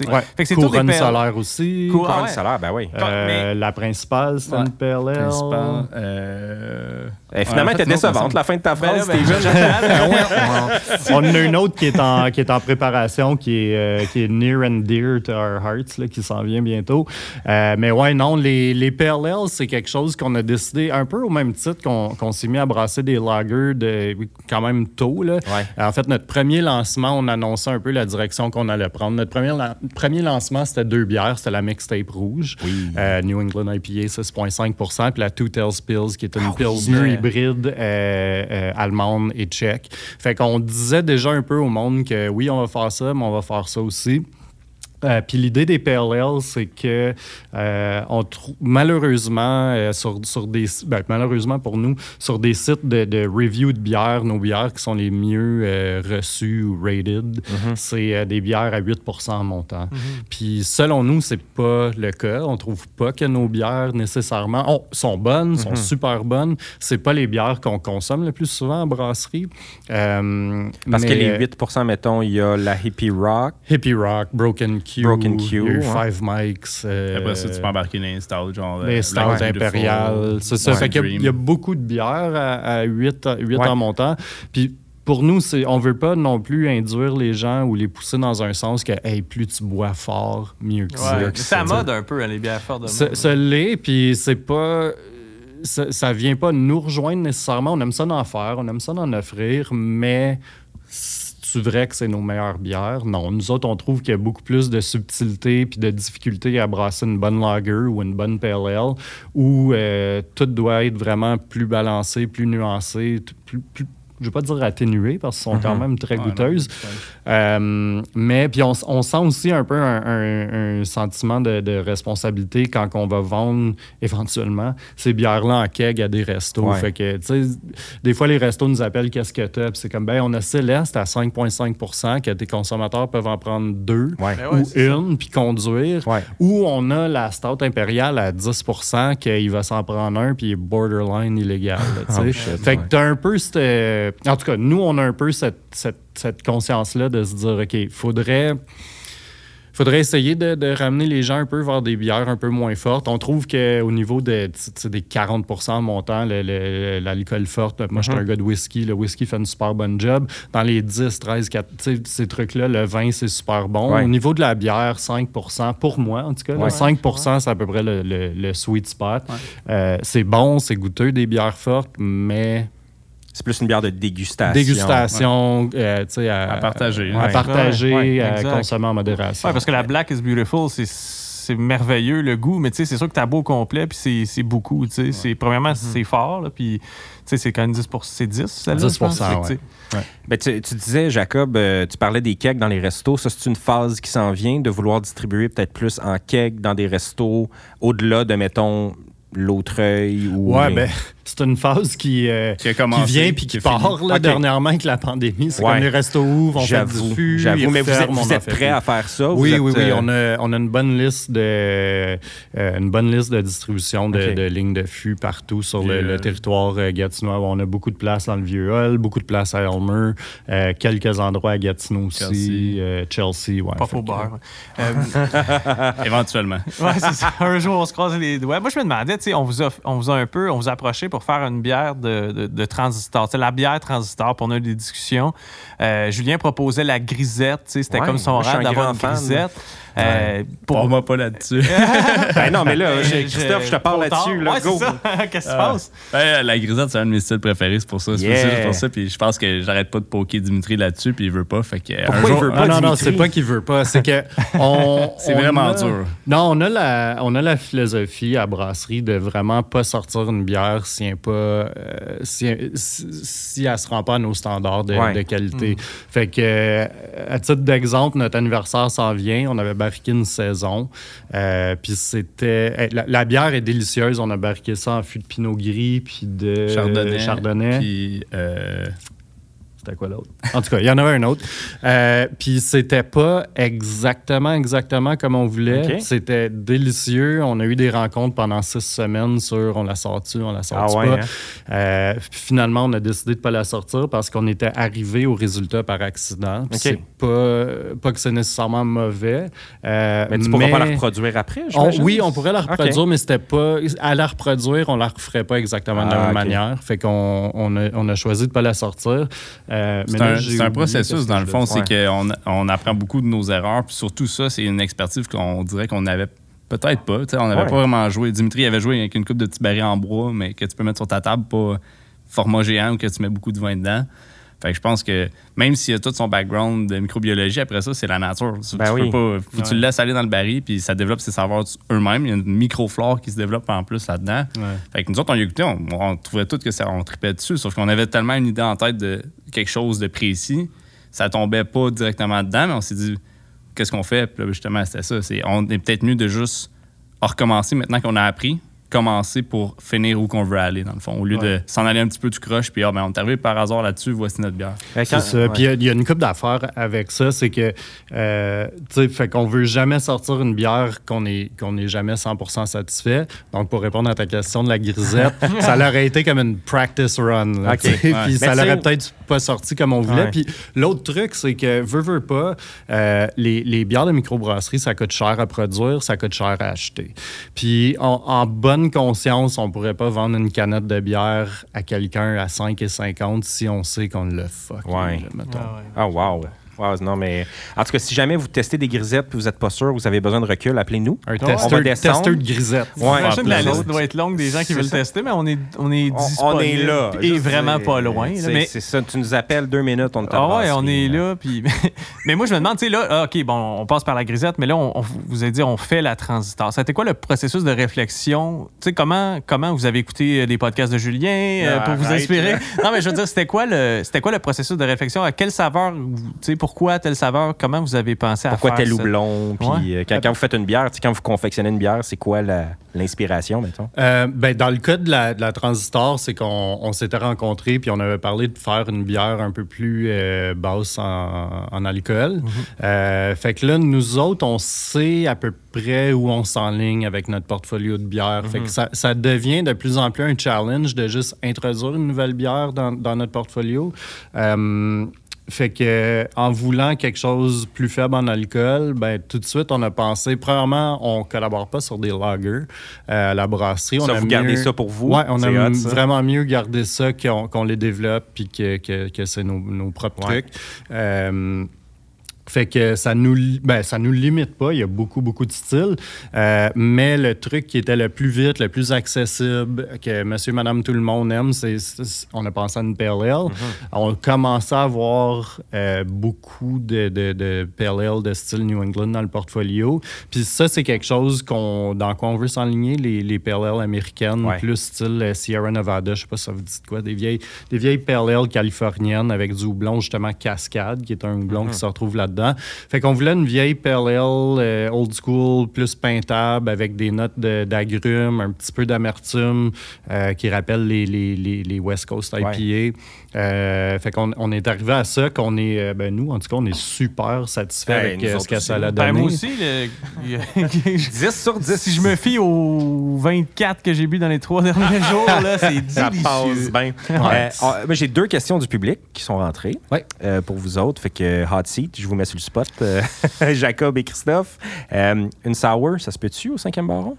sais. Ouais. Fait que c'est toutes des Couronne solaire aussi. Cour- Couronne Ah ouais. solaire, ben oui. Euh, Mais- La principale, c'est Ouais. une pale ale. Eh, finalement, ouais, en t'es décevante, la fin de ta Ben là, phrase, ben, On en a une autre qui est en, qui est en préparation, qui est, euh, qui est near and dear to our hearts, là, qui s'en vient bientôt. Euh, mais ouais, non, les, les ales, c'est quelque chose qu'on a décidé un peu au même titre qu'on qu'on s'est mis à brasser des lagers de, quand même tôt. Là. Ouais. En fait, notre premier lancement, on annonçait un peu la direction qu'on allait prendre. Notre premier, la- premier lancement, c'était deux bières. C'était la mixtape rouge, Oui. euh, New England IPA 6,5% puis la Two Tails Pills, qui est une Ah Pilsner ouais. Hybride euh, euh, allemande et tchèque. Fait qu'on disait déjà un peu au monde que oui, on va faire ça, mais on va faire ça aussi. Euh, Puis l'idée des Ales, c'est que euh, on malheureusement euh, sur, sur des ben, malheureusement pour nous sur des sites de, de review de bières, nos bières qui sont les mieux euh, reçues ou rated, c'est euh, des bières à 8 en montant. Puis selon nous, c'est pas le cas. On trouve pas que nos bières nécessairement oh, sont bonnes, sont super bonnes. C'est pas les bières qu'on consomme le plus souvent en brasserie. Parce que les 8 mettons, il y a la Hippie Rock. Hippie Rock, Broken Q, Broken Q, il y a eu ouais. Five Mics. euh, Après ça, tu peux embarquer dans les stouts, genre. les euh, stouts Black Beautiful, impériales. C'est ça. Fait qu'il y a- Dream. il y, a beaucoup de bières à, à 8, 8 Ouais. en montant. Puis pour nous, c'est, on veut pas non plus induire les gens ou les pousser dans un sens que hey, plus tu bois fort, mieux que ça. Ouais, c'est à mode un peu, hein, les bières fortes de Ça mode. ça l'est, puis c'est pas. Ça, ça vient pas nous rejoindre nécessairement. On aime ça d'en faire, on aime ça d'en offrir, mais c'est vrai que c'est nos meilleures bières? Non. Nous autres, on trouve qu'il y a beaucoup plus de subtilité puis de difficulté à brasser une bonne lager ou une bonne ale, où euh, tout doit être vraiment plus balancé, plus nuancé, plus je ne vais pas dire atténué parce qu'elles sont quand même très Ouais, non, goûteuses. Euh, mais puis on, on sent aussi un peu un, un- un sentiment de, de responsabilité quand on va vendre éventuellement ces bières-là en keg à des restos. Ouais. Fait que, tu sais, des fois, les restos nous appellent qu'est-ce que t'as? C'est comme, ben, on a Céleste à 5,5% que tes consommateurs peuvent en prendre deux Ouais. Ben ouais, ou une, puis conduire. Ouais. Ou on a la Stout Impériale à 10% qu'il va s'en prendre un, puis il est borderline illégal. là. Oh, shit, fait que t'as un peu cette. Euh, En tout cas, nous, on a un peu cette, cette, cette conscience-là de se dire, OK, faudrait. Faudrait essayer de, de ramener les gens un peu vers des bières un peu moins fortes. On trouve qu'au niveau de, des 40 montant, l'alcool forte, moi, je suis un gars de whisky. Le whisky fait une super bonne job. Dans les 10, 13, 4, tu sais, ces trucs-là, le vin, c'est super bon. Ouais. Au niveau de la bière, 5% pour moi, en tout cas, Ouais. 5 c'est à peu près le, le- le sweet spot. Euh, c'est bon, c'est goûteux, des bières fortes, mais C'est plus une bière de dégustation. dégustation, euh, tu sais, à, À partager. À partager, Ouais, ouais, à exact. consommer en modération. Ouais, parce que la Black is Beautiful, c'est c'est merveilleux le goût, mais tu sais, c'est sûr que t'as beau complet, puis c'est- c'est beaucoup, tu sais. C'est Premièrement, c'est fort, là, puis tu sais, c'est quand même 10% C'est 10, celle-là, 10 je pense. Ouais. Ben, tu, tu disais, Jacob, euh, tu parlais des kegs dans les restos. Ça, c'est une phase qui s'en vient de vouloir distribuer peut-être plus en keg dans des restos au-delà de, mettons, l'Autreuil ou. Ouais, les- ben, c'est une phase qui, euh, Qui vient puis qui part là, dernièrement avec la pandémie. C'est Ouais. comme les restos ouvrent, on fait J'avoue, du fût, j'avoue. Mais vous êtes, vous êtes prêts à faire ça? Oui, êtes, oui, oui. euh, On a, on a une bonne liste de euh, une bonne liste de distribution de, de lignes de fût partout sur le, territoire euh, gatinois. On a beaucoup de place dans le Vieux Hall, beaucoup de place à Elmer, euh, quelques endroits à Gatineau aussi, Chelsea. euh, Chelsea. Ouais, Pas Fait beurre. Euh, Éventuellement. Ouais, c'est ça. Un jour, on se croise les doigts. Moi, je me demandais, on vous a, on vous a un peu, on vous a approché pour faire une bière de, de, de transistor. La bière transistor, pour on a eu des discussions. Euh, Julien proposait la grisette, c'était Ouais, comme son rêve d'avoir une fan. grisette. Euh, Pour moi, pas là-dessus. Ben non, mais là, Je- Christophe, je te parle là-dessus. Là, Ouais, go. Qu'est-ce qui se Ah. passe? Ouais, la grisette, c'est un de mes styles préférés, c'est pour ça. C'est Yeah. pour ça. Puis je pense que j'arrête pas de poker Dimitri là-dessus, puis il veut pas. Fait que, un Pourquoi il jour- veut pas? Ah non, non, c'est pas qu'il veut pas. C'est que. on- C'est vraiment a- dur. Non, on a, la, on a la philosophie à brasserie de vraiment pas sortir une bière si elle, pas, euh, si, si, elle se rend pas à nos standards de, Ouais. de qualité. Fait que, euh, à titre d'exemple, notre anniversaire s'en vient. On avait barriqué une saison. Euh, puis c'était. La, la bière est délicieuse. On a barriqué ça en fût de pinot gris puis de Chardonnay. Chardonnay. Puis, euh, C'était quoi l'autre? En tout cas, il y en avait un autre. Euh, Puis c'était pas exactement, exactement comme on voulait. C'était délicieux. On a eu des rencontres pendant six semaines sur on la sort-tu, on la sort Ah ouais, pas. hein? Euh, finalement, on a décidé de pas la sortir parce qu'on était arrivé au résultat par accident. Puis Ok. C'est pas, pas que c'est nécessairement mauvais. euh, Mais tu pourras pas la reproduire après, on- oui, on pourrait la reproduire, mais c'était pas. À la reproduire, on la referait pas exactement de la Ah, même manière. Fait qu'on on a, on a choisi de pas la sortir. Euh, C'est un, processus, dans le fond. C'est qu'on on apprend beaucoup de nos erreurs. Puis surtout, ça, c'est une expertise qu'on dirait qu'on avait peut-être pas. On n'avait Ouais. pas vraiment joué. Dimitri avait joué avec une coupe de petits barils en bois, mais que tu peux mettre sur ta table, pas format géant ou que tu mets beaucoup de vin dedans. Fait que je pense que même s'il a tout son background de microbiologie, après ça, c'est la nature. Tu, Ben tu oui. peux pas, faut tu le laisses aller dans le baril, puis ça développe ses saveurs eux-mêmes. Il y a une microflore qui se développe en plus là-dedans. Ouais. Fait que nous autres, on y écoutait, on, on trouvait tout que ça, on tripait dessus, sauf qu'on avait tellement une idée en tête de quelque chose de précis, ça tombait pas directement dedans, mais on s'est dit, qu'est-ce qu'on fait? Puis là, justement, c'était ça. C'est, on est peut-être mieux de juste recommencer maintenant qu'on a appris, commencer pour finir où qu'on veut aller, dans le fond, au lieu de s'en aller un petit peu tout croche, puis ah, ben, on est arrivé par hasard là-dessus, voici notre bière. C'est ça. ouais. Puis il y a- il y, a une coupe d'affaires avec ça, c'est que, euh, tu sais, fait qu'on veut jamais sortir une bière qu'on est, qu'on est jamais 100% satisfait. Donc, pour répondre à ta question de la grisette, ça leur a été comme une practice run. là. Ouais. Puis ça sais- peut-être pas sorti comme on voulait. Ouais. Puis l'autre truc, c'est que, veux, veux pas, euh, les, les bières de microbrasserie, ça coûte cher à produire, ça coûte cher à acheter. Puis en, en bonne conscience, on pourrait pas vendre une canette de bière à quelqu'un à 5,50 si on sait qu'on le fuck. Ouais. là, mettons. Ah, wow. Wow, non, mais en tout cas, si jamais vous testez des grisettes et vous n'êtes pas sûr, vous avez besoin de recul, appelez-nous. Un On testeur, va descendre. testeur de grisette. Ouais. J'imagine que la liste doit être longue des gens qui veulent ça. tester, mais on est, on est On, est là. Et vraiment pas loin. c'est- mais ça, tu nous appelles deux minutes, on te Ah ouais, on puis, est euh, là. Puis... mais moi, je me demande, tu sais, là, ah, OK, bon, on passe par la grisette, mais là, on, on vous a dit, on fait la transistor. Ça a été quoi le processus de réflexion? Tu sais, comment, comment vous avez écouté euh, les podcasts de Julien euh, Ah, pour vous arrête, inspirer? non, mais je veux dire, c'était quoi, le, c'était quoi le processus de réflexion? À quelle saveur, vous- tu sais, pourquoi telle saveur? Comment vous avez pensé à Pourquoi faire tel ça? houblon? Puis Ouais. euh, quand, quand vous faites une bière, quand vous confectionnez une bière, c'est quoi l'inspiration, mettons? Euh, ben, dans le cas de la, de la transistor, c'est qu'on on s'était rencontrés puis on avait parlé de faire une bière un peu plus euh, basse en, en alcool. Euh, fait que là, nous autres, on sait à peu près où on s'enligne avec notre portfolio de bières. Fait que ça, ça devient de plus en plus un challenge de juste introduire une nouvelle bière dans, dans notre portfolio. Fait que en voulant quelque chose plus faible en alcool, ben tout de suite on a pensé. Premièrement, on collabore pas sur des lagers euh, à la brasserie. Ça, on a vous gardez mieux- ça pour vous? Ouais, on a hot, vraiment mieux garder ça qu'on les développe puis que, que, que c'est nos, nos propres Ouais. trucs. Euh, fait que ça nous, ben, ça nous limite pas. Il y a beaucoup, beaucoup de styles. Euh, mais le truc qui était le plus vite, le plus accessible, que monsieur, madame, tout le monde aime, c'est, on a pensé à une Pale Ale. Mm-hmm. On commençait à avoir euh, beaucoup de, de, de Pale Ale de style New England dans le portfolio. Puis ça, c'est quelque chose qu'on, dans quoi on veut s'enligner, les, les Pale Ale américaines, Ouais. plus style euh, Sierra Nevada. Je sais pas si ça vous dit de quoi. Des vieilles, des vieilles Pale Ale californiennes avec du houblon, justement, Cascade, qui est un houblon Mm-hmm. qui se retrouve là-dedans. Fait qu'on voulait une vieille Pale Ale euh, old school, plus peintable, avec des notes de- d'agrumes, un petit peu d'amertume, euh, qui rappelle les, les, les, les West Coast IPA. Euh, fait qu'on on est arrivé à ça, qu'on est, euh, ben nous, en tout cas, on est super satisfait Hey, avec euh, ce que ça a Ben, donné. moi aussi, le- il y a- 10 sur 10. si je me fie aux 24 que j'ai bu dans les trois derniers jours, là, c'est Ça passe délicieux. bien. Euh, J'ai deux questions du public qui sont rentrées Ouais. euh, pour vous autres. Fait que hot seat, je vous mets sur le spot. euh, Jacob et Christophe. Euh, une sour, ça se peut-tu au cinquième baron?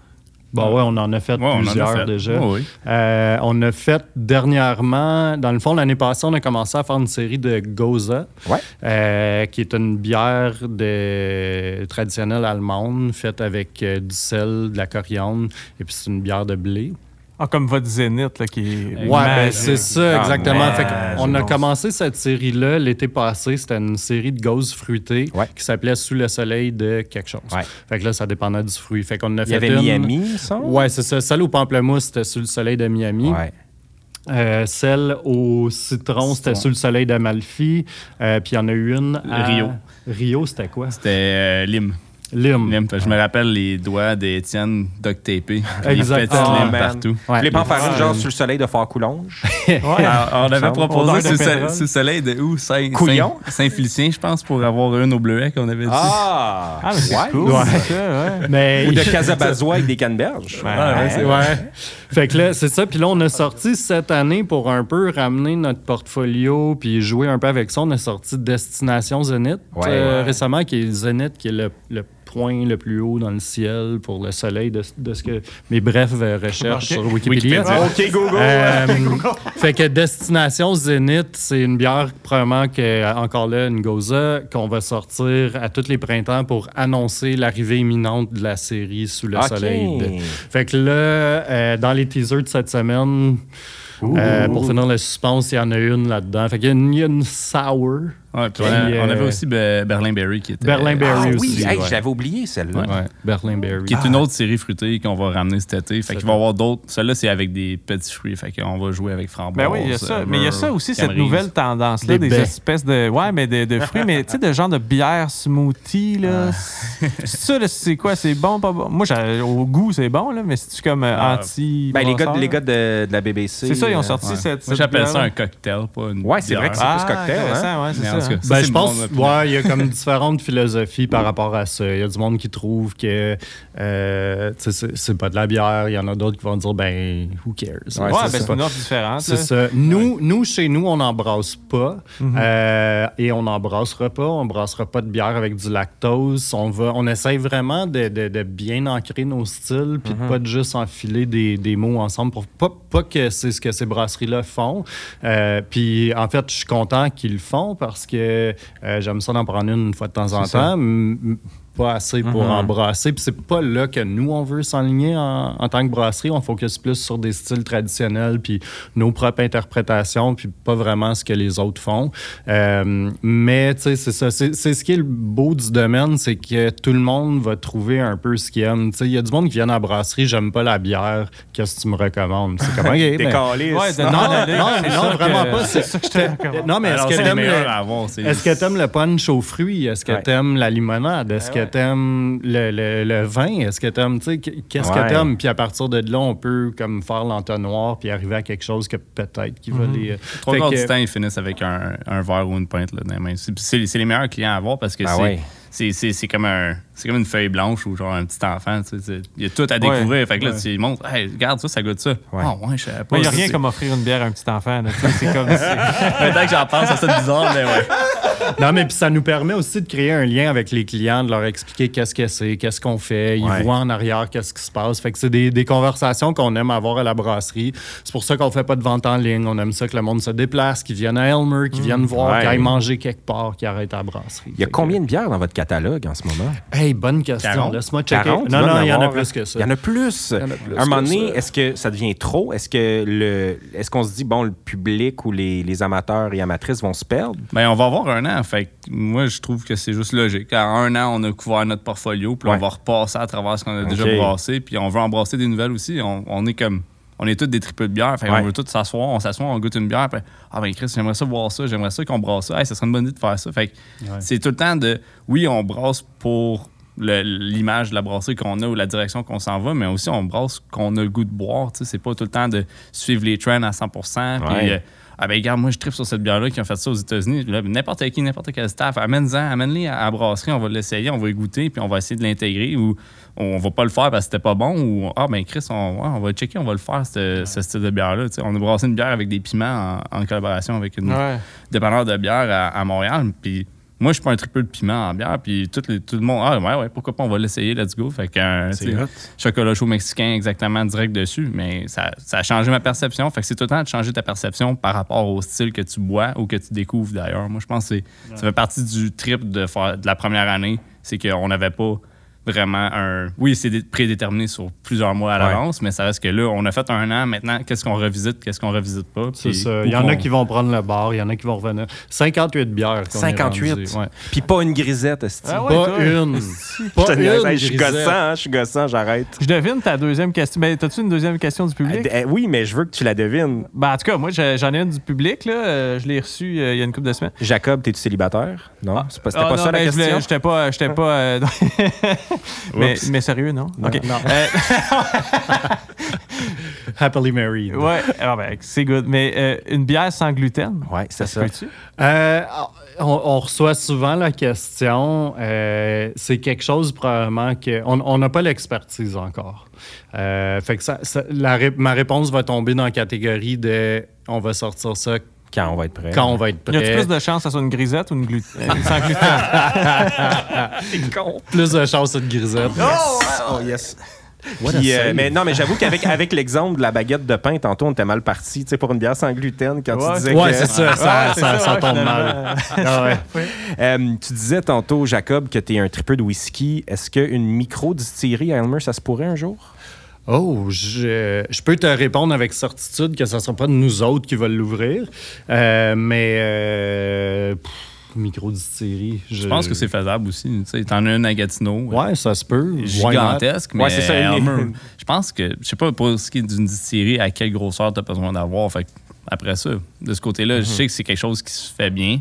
Bon, ouais, on en a fait Ouais, on en a plusieurs fait. déjà. Ouais, oui. Euh, on a fait dernièrement, dans le fond, l'année passée, on a commencé à faire une série de Goza, Ouais. euh, qui est une bière de... traditionnelle allemande faite avec euh, du sel, de la coriandre, et puis c'est une bière de blé. Ah, comme votre Zénith, là, qui est. Ouais, ben, c'est ça, Ah, exactement. Fait on a bon, commencé cette série-là l'été passé. C'était une série de gauzes fruitées Ouais. qui s'appelait Sous le soleil de quelque chose. Ouais. Fait que là, ça dépendait du fruit. Fait qu'on a Il y avait une- Miami, ça? Ouais, c'est ça. Celle au pamplemousse, c'était Sous le soleil de Miami. Ouais. Euh, celle au citron, c'était. Sous le soleil d'Amalfi. Euh, Puis il y en a eu une à... Rio. Rio, c'était quoi? C'était euh, Lim. Lime. Lim. Je me rappelle les doigts d'Étienne duct tapés. Les Exact. petites Ah, limes man. partout. Ouais. Vous voulez pas en faire une Ouais. genre sur le soleil de Fort-Coulonge? Ouais. Alors, on avait proposé pétrole. ce soleil de où? Saint- Couillon? Saint- Saint-Félicien, je pense, pour avoir une au bleuet qu'on avait dit. Ah! Ah, mais c'est Ouais. cool. Ouais. Mais... Ou de Casabazois avec des canneberges. Ouais. Ah, ouais, fait que là, c'est ça. Puis là, on a sorti cette année pour un peu ramener notre portfolio puis jouer un peu avec ça. On a sorti Destination Ouais. euh, Ouais. récemment, qui est le Zénith, qui est le, le point le plus haut dans le ciel pour le soleil de, de ce que mes brefs euh, recherches sur Wikipédia. Wikipédia. OK, Google! Euh, fait que Destination Zénith, c'est une bière probablement que encore là une goza qu'on va sortir à tous les printemps pour annoncer l'arrivée imminente de la série Sous le soleil. de- fait que là, euh, dans les teasers de cette semaine, euh, pour finir le suspense, il y en a une là-dedans. Fait qu'il y a une sour. Ouais, puis on, a- Puis, on avait euh, aussi Be- Berlin Berry qui était. Berlin Berry Ah aussi. oui, hey, ouais. j'avais oublié celle-là. Ouais, Berlin Berry. Qui est une autre série fruitée qu'on va ramener cet été. Fait qu'il va y avoir d'autres. Celle-là, c'est avec des petits fruits. Fait qu'on va jouer avec framboise. Ben oui, il y a ça. euh, mais il y a ça aussi, cette nouvelle tendance-là, Des espèces de. Ouais, mais de, de fruits, mais tu sais, de genre de bière smoothie, là. C'est ça, là, c'est quoi? C'est bon, pas bon? Moi, j'ai- au goût, c'est bon, là, mais c'est-tu comme euh, Ah, anti. Ben, les gars, brasseur? les gars de, de la BBC. C'est ça, ils ont euh, sorti Ouais. cette. Moi, j'appelle ça un cocktail, pas une. Ouais, c'est vrai que c'est Ah, plus cocktail, hein? ouais, c'est Mais en ça. tout cas, hein. ça, Ben, je pense, ouais, il y a comme différentes philosophies par rapport à ça. Il y a du monde qui trouve que euh, c'est pas de la bière. Il y en a d'autres qui vont dire, ben, who cares? Ouais, Ouais, c'est ben, ça. c'est une offre différente. C'est ça. Nous, nous, chez nous, on n'embrasse pas. Mhm. Euh, et on n'embrassera pas. On brassera pas de bière avec du lactose. On, va, on essaye vraiment de, de- de bien ancrer nos styles, puis Mhm. de pas de juste enfiler des, des mots ensemble pour pas, pas que c'est ce que ces brasseries-là font. Euh, puis en fait, je suis content qu'ils le font parce que euh, j'aime ça d'en prendre une une fois de temps en temps. Pas assez pour Mhm. embrasser. Puis c'est pas là que nous, on veut s'enligner en, en tant que brasserie. On focus plus sur des styles traditionnels, puis nos propres interprétations, puis pas vraiment ce que les autres font. Euh, mais, tu sais, c'est ça. C'est c'est ce qui est le beau du domaine, c'est que tout le monde va trouver un peu ce qu'il aime. Tu sais, il y a du monde qui vient à la brasserie, j'aime pas la bière, qu'est-ce que tu me recommandes? C'est comme, OK, T'es ben- caliste. Ouais, de- non, non, non, non, vraiment que- pas. c'est ça que je te recommande. Non, mais est-ce que t'aimes le- que le punch aux fruits? Est-ce que Ouais. t'aimes la limonade? Est-ce Ben que. T'aimes le, le- le vin? Est-ce que t'aimes, tu sais, qu'est-ce Ouais. que t'aimes? Puis à partir de là, on peut comme faire l'entonnoir puis arriver à quelque chose que peut-être qui va Mhm. les... Trois Fait quarts du temps, ils finissent avec un, un verre ou une pinte là, dans les mains. C'est- les meilleurs clients à avoir parce que c'est ouais. c'est- c'est c'est comme, un- c'est comme une feuille blanche ou genre un petit enfant. tu sais, Il y a tout à découvrir. Fait que là, Ouais. tu lui montres, hey, regarde ça, ça goûte ça. Ouais. Ah ouais, je savais pas. Il n'y a rien comme offrir une bière à un petit enfant. C'est comme. Maintenant que j'en pense, ça sonne bizarre, mais ouais. Non, mais puis ça nous permet aussi de créer un lien avec les clients, de leur expliquer qu'est-ce que c'est, qu'est-ce qu'on fait. Ils Ouais. voient en arrière qu'est-ce qui se passe. Fait que c'est des, des conversations qu'on aime avoir à la brasserie. C'est pour ça qu'on fait pas de vente en ligne. On aime ça que le monde se déplace, qu'ils viennent à Elmer, qu'ils viennent voir, Ouais. qu'ils aillent manger quelque part, qu'ils arrêtent à la brasserie. Il y a Fait combien de bières dans votre catalogue en ce moment? Hey, bonne question. 40? Laisse-moi checker. 40? non, non, il y en a plus que ça. Il y en a plus. Il y en a plus À un moment donné, est-ce que ça devient trop? Est-ce que le est-ce qu'on se dit, bon, le public ou les, les amateurs et amatrices vont se perdre? Ben, on va avoir un an. Fait que moi, je trouve que c'est juste logique. En un an, on a couvert notre portfolio, puis Ouais. on va repasser à travers ce qu'on a déjà brassé, puis on veut embrasser des nouvelles aussi. On, on est comme. On est tous des triples de bière. Fait qu'on Ouais. veut tous s'asseoir, on s'assoit, on goûte une bière. Puis, ah ben Chris, j'aimerais ça voir ça, j'aimerais ça qu'on brasse ça. Hey, ça serait une bonne idée de faire ça. Fait que c'est tout le temps de. Oui, on brasse pour l'image de la brasserie qu'on a ou la direction qu'on s'en va, mais aussi on brasse qu'on a le goût de boire. C'est pas tout le temps de suivre les trends à 100 puis, Ouais. euh, ah ben regarde, moi je tripe sur cette bière-là qui ont fait ça aux États-Unis. N'importe qui, n'importe quel staff, amène-en, amène-les à la brasserie, on va l'essayer, on va y goûter, puis on va essayer de l'intégrer ou on va pas le faire parce que c'était pas bon ou ah ben Chris, on, on va checker, on va le faire, ce, ce style de bière-là. On a brassé une bière avec des piments en, en collaboration avec une Ouais. dépanneur de bière à, à Montréal. Puis moi, je suis pas un triple de piment en bière, puis tout, les- tout le monde, ah ouais, ouais, pourquoi pas, on va l'essayer, let's go. Fait qu'un hot. chocolat chaud mexicain exactement direct dessus, mais ça, ça a changé ma perception. Fait que c'est tout le temps de changer ta perception par rapport au style que tu bois ou que tu découvres d'ailleurs. Moi, je pense que ça fait partie du trip de, de la première année, c'est qu'on n'avait pas vraiment un. Oui, c'est dé- prédéterminé sur plusieurs mois à Ouais. l'avance, mais ça reste que là, on a fait un an. Maintenant, qu'est-ce qu'on revisite, qu'est-ce qu'on revisite pas? C'est ça. Il y en a qui vont prendre le bar, il y en a qui vont revenir. 58 bières. qu'on est 58. rendu, ouais. Puis pas une grisette. Ah ouais, Pas toi. une. Je Pas une. Je suis gossant, hein, je suis gossant, j'arrête. Je devine ta deuxième question. Ben, t'as-tu une deuxième question du public? Eh, eh, oui, mais je veux que tu la devines. Ben, en tout cas, moi, j'en ai une du public. Là. Euh, Je l'ai reçue euh, il y a une couple de semaines. Jacob, t'es-tu célibataire? Non? C'est pas- C'était Ah, pas non, ça la ben, question? J'étais pas. J'étais pas euh, mais, sérieux, non? OK. Non. Euh, Happily married. ouais, ah, ben, c'est good. Mais euh, une bière sans gluten? Ouais, c'est ça. peut-tu? Euh, on, on reçoit souvent la question. euh, c'est quelque chose probablement que on on n'a pas l'expertise encore. Fait que ça, ça- la ma réponse va tomber dans la catégorie de on va sortir ça Quand on va être prêt. quand on va être Y a-tu prêt. plus de chance que ça soit une grisette ou une glu- euh, sans gluten? C'est con. Plus de chance de grisette. Oh, yes. What a Puis, euh, mais non, mais j'avoue qu'avec avec l'exemple de la baguette de pain, tantôt, on était mal parti. Tu sais, pour une bière sans gluten, quand Ouais. tu disais Ouais, que... c'est ça, ça, Ouais, c'est ça, ça, ça tombe mal. Ah ouais. Euh, tu disais tantôt, Jacob, que tu es un tripeux de whisky. Est-ce qu'une micro-distillerie à Elmer, ça se pourrait un jour? Oh, je, je peux te répondre avec certitude que ce ne sera pas nous autres qui va l'ouvrir. Euh, mais euh, pff, micro-distillerie. Je pense que c'est faisable aussi. Tu t'en as une à Gatineau. Ouais, ça se peut. Gigantesque, mais Ouais, c'est ça, une- je pense que, je sais pas pour ce qui est d'une distillerie, à quelle grosseur tu as besoin d'avoir. Fait après ça, de ce côté-là, Mhm. je sais que c'est quelque chose qui se fait bien.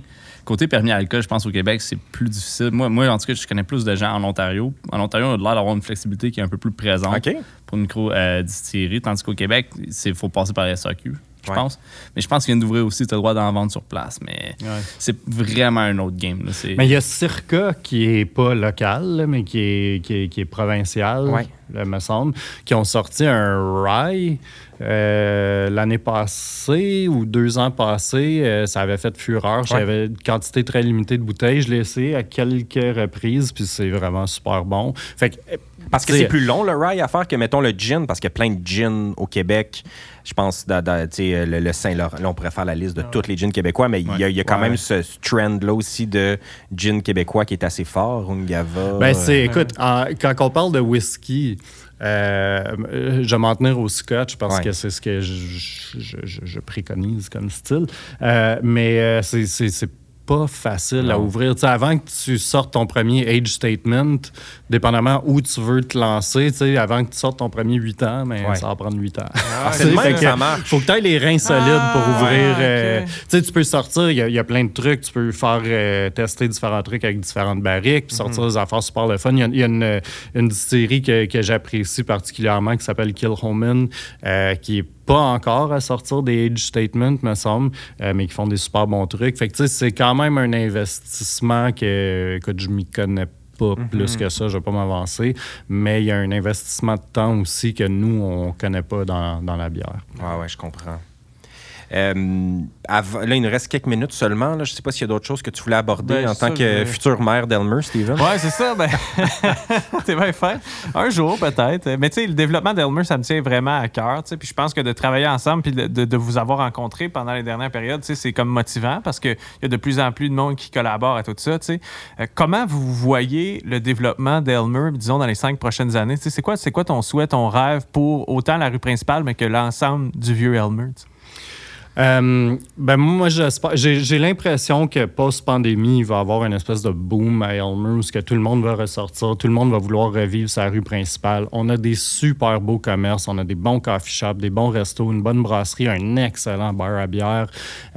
Côté permis à alcool, je pense au Québec, c'est plus difficile. Moi, moi, en tout cas, je connais plus de gens en Ontario. En Ontario, on a l'air d'avoir une flexibilité qui est un peu plus présente pour une micro-distillerie, tandis qu'au Québec, il faut passer par la SAQ, je Ouais. pense. Mais je pense qu'il vient d'ouvrir aussi, tu as le droit d'en vendre sur place. Mais Ouais. c'est vraiment un autre game. là. Mais il y a Circa qui est pas local, mais qui est, qui est, qui est provincial, Ouais. là, me semble, qui ont sorti un rye euh, l'année passée ou deux ans passés. euh, ça avait fait fureur. J'avais une quantité très limitée de bouteilles. Je l'ai essayé à quelques reprises, puis c'est vraiment super bon. Fait que, euh, Parce que c'est plus long, le rye, à faire que, mettons, le gin, parce qu'il y a plein de gin au Québec. Je pense, dans, dans, tu sais, le, le Saint-Laurent. Là, on pourrait faire la liste de tous les gins québécois, mais il y a, il y a quand Ouais. même ce, trend-là aussi de gin québécois qui est assez fort. Ungava. Ben, euh, c'est, écoute, en- quand on parle de whisky, euh, je vais m'en tenir au scotch parce Ouais. que c'est ce que je, je- je- je préconise comme style. Euh, mais euh, c'est pas facile à ouvrir. Avant que tu sortes ton premier age statement, dépendamment où tu veux te lancer, avant que tu sortes ton premier 8 ans, mais Ouais. ça va prendre 8 ans. Ah, c'est même que ça marche. Faut que tu aies les reins solides Ah, pour ouvrir. ouais, euh, tu peux sortir, il y, a- il y a plein de trucs. Tu peux faire euh, tester différents trucs avec différentes barriques, puis sortir des affaires super le fun. Il y a, il y a une, une distillerie que, que j'apprécie particulièrement qui s'appelle Kilhoman, euh, qui est pas encore à sortir des age statements, me semble, euh, mais qui font des super bons trucs. Fait que, tu sais, c'est quand même un investissement que, écoute, je m'y connais pas plus que ça, je vais pas m'avancer, mais il y a un investissement de temps aussi que nous, on connaît pas dans, dans la bière. Ouais, ouais, je comprends. Euh, là, il nous reste quelques minutes seulement. Là. Je ne sais pas s'il y a d'autres choses que tu voulais aborder Ben, en tant je que vais- future maire d'Elmer, Steven. Ouais, c'est ça. Ben, t'es bien fait. Un jour, peut-être. Mais tu sais, le développement d'Elmer, ça me tient vraiment à cœur. Puis je pense que de travailler ensemble puis de, de- de vous avoir rencontré pendant les dernières périodes, c'est comme motivant parce qu'il y a de plus en plus de monde qui collabore à tout ça. Euh, comment vous voyez le développement d'Elmer, disons, dans les cinq prochaines années? C'est quoi, c'est quoi ton souhait, ton rêve pour autant la rue principale, mais que l'ensemble du vieux Elmer? Euh, ben moi, j'espère. J'ai, l'impression que post-pandémie, il va y avoir une espèce de boom à Elmer où que tout le monde va ressortir, tout le monde va vouloir revivre sa rue principale. On a des super beaux commerces, on a des bons coffee shops, des bons restos, une bonne brasserie, un excellent bar à bière.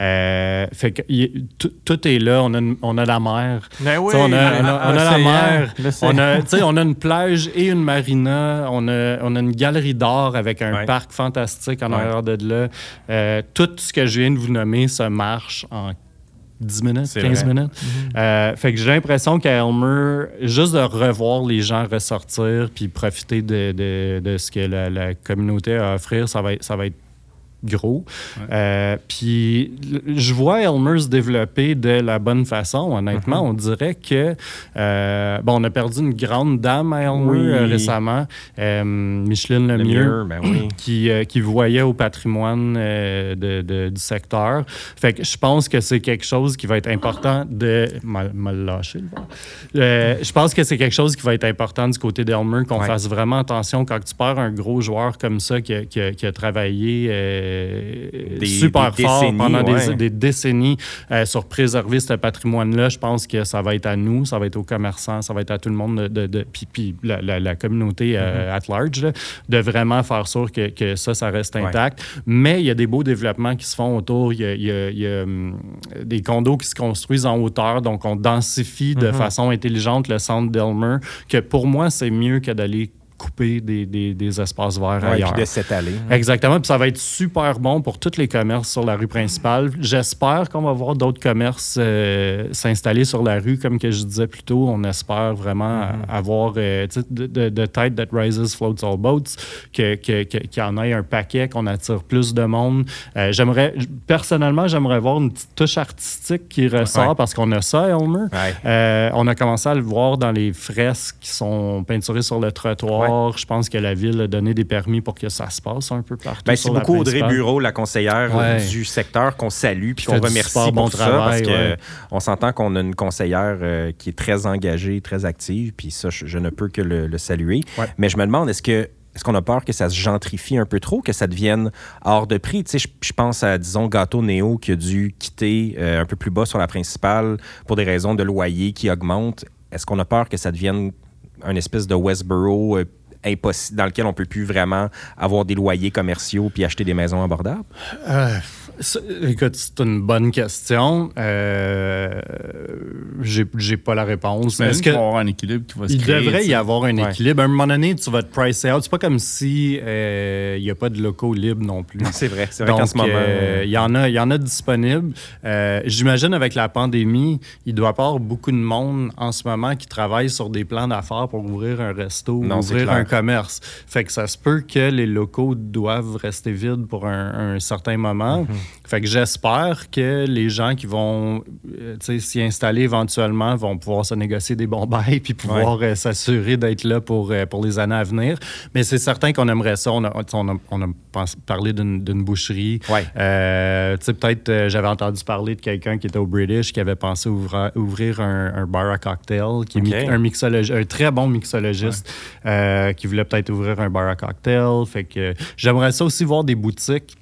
Euh, fait que y- tout, est là. On a, on a la mer. Ben oui, sais, on a, on a- on a la mer, on a, on a une plage et une marina, on a, on a une galerie d'art avec un Ouais. parc fantastique en Ouais. arrière de là. Euh, tout ce que je viens de vous nommer, ça marche en 10 minutes, C'est 15 vrai. minutes. Euh, fait que j'ai l'impression qu'à Elmer, juste de revoir les gens ressortir puis profiter de, de- de ce que la, la communauté a à offrir, ça va ça va être gros. Euh, puis je vois Elmer se développer de la bonne façon, honnêtement. Mhm. On dirait que, euh, bon, on a perdu une grande dame à Elmer Oui. euh, récemment, Micheline Le Lemieux mieux, ben oui. qui, qui voyait au patrimoine de- de- du secteur. Fait que je pense que c'est quelque chose qui va être important de... M'a m'a lâché, je pense que c'est quelque chose qui va être important du côté d'Elmer, qu'on Ouais. fasse vraiment attention quand tu perds un gros joueur comme ça qui a, qui a- qui a travaillé euh, Des- super des fort pendant des, ouais. des décennies euh, sur préserver ce patrimoine-là. Je pense que ça va être à nous, ça va être aux commerçants, ça va être à tout le monde, de, puis, puis la, la- la communauté euh, at large, là, de vraiment faire sûr que, que ça, ça reste Ouais. intact. Mais il y a des beaux développements qui se font autour. Il y a, il y a- il y a, hum, des condos qui se construisent en hauteur, donc on densifie de façon intelligente le centre d'Elmer, que pour moi, c'est mieux que d'aller couper des, des- des espaces verts Ouais, ailleurs. puis de s'étaler. Exactement. Puis ça va être super bon pour tous les commerces sur la rue principale. J'espère qu'on va voir d'autres commerces euh, s'installer sur la rue, comme que je disais plus tôt. On espère vraiment avoir euh, de, de, de tide that rises floats all boats, que- que- que- qu'il y en ait un paquet, qu'on attire plus de monde. Euh, j'aimerais, personnellement, j'aimerais voir une petite touche artistique qui ressort Ouais. parce qu'on a ça, Elmer. Ouais. On a commencé à le voir dans les fresques qui sont peinturées sur le trottoir. Je pense que la ville a donné des permis pour que ça se passe un peu partout. Ben, c'est beaucoup Audrey. Bureau, la conseillère Ouais. euh, du secteur, qu'on salue puis qu'on remercie pour bon ça, travail, parce que ouais. on s'entend qu'on a une conseillère euh, qui est très engagée, très active, puis ça, je, je ne peux que le, le saluer. Ouais. Mais je me demande, est-ce que est-ce qu'on a peur que ça se gentrifie un peu trop, que ça devienne hors de prix? Tu sais, je, je pense à, disons, Gâteau Néo qui a dû quitter euh, un peu plus bas sur la principale pour des raisons de loyer qui augmentent. Est-ce qu'on a peur que ça devienne un espèce de Westboro euh, impossible, dans lequel on peut plus vraiment avoir des loyers commerciaux puis acheter des maisons abordables? Euh, écoute, c'est une bonne question. Euh, j'ai, pas la réponse. Mais Est-ce qu'il va y avoir un équilibre qui va se il créer. devrait y avoir un Ouais. équilibre. À un moment donné, tu vas te pricer out. C'est pas comme si euh, il n'y a pas de locaux libres non plus. C'est vrai, c'est vrai Donc, qu'en ce moment. euh, il y en a, il y en a disponibles. Euh, J'imagine avec la pandémie, il doit y avoir beaucoup de monde en ce moment qui travaille sur des plans d'affaires pour ouvrir un resto, ou Non, ouvrir un commerce. Fait que ça se peut que les locaux doivent rester vides pour un, un certain moment. Mhm. Fait que j'espère que les gens qui vont euh, s'y installer éventuellement vont pouvoir se négocier des bons bails puis pouvoir euh, s'assurer d'être là pour, euh, pour les années à venir. Mais c'est certain qu'on aimerait ça. On a, on a, on a pens- parlé d'une boucherie. Ouais. Euh, peut-être, j'avais entendu parler de quelqu'un qui était au British qui avait pensé ouvra- ouvrir un, un bar à cocktail, qui est un mixologi- un très bon mixologiste qui voulait peut-être ouvrir un bar à cocktail. Fait que j'aimerais ça aussi voir des boutiques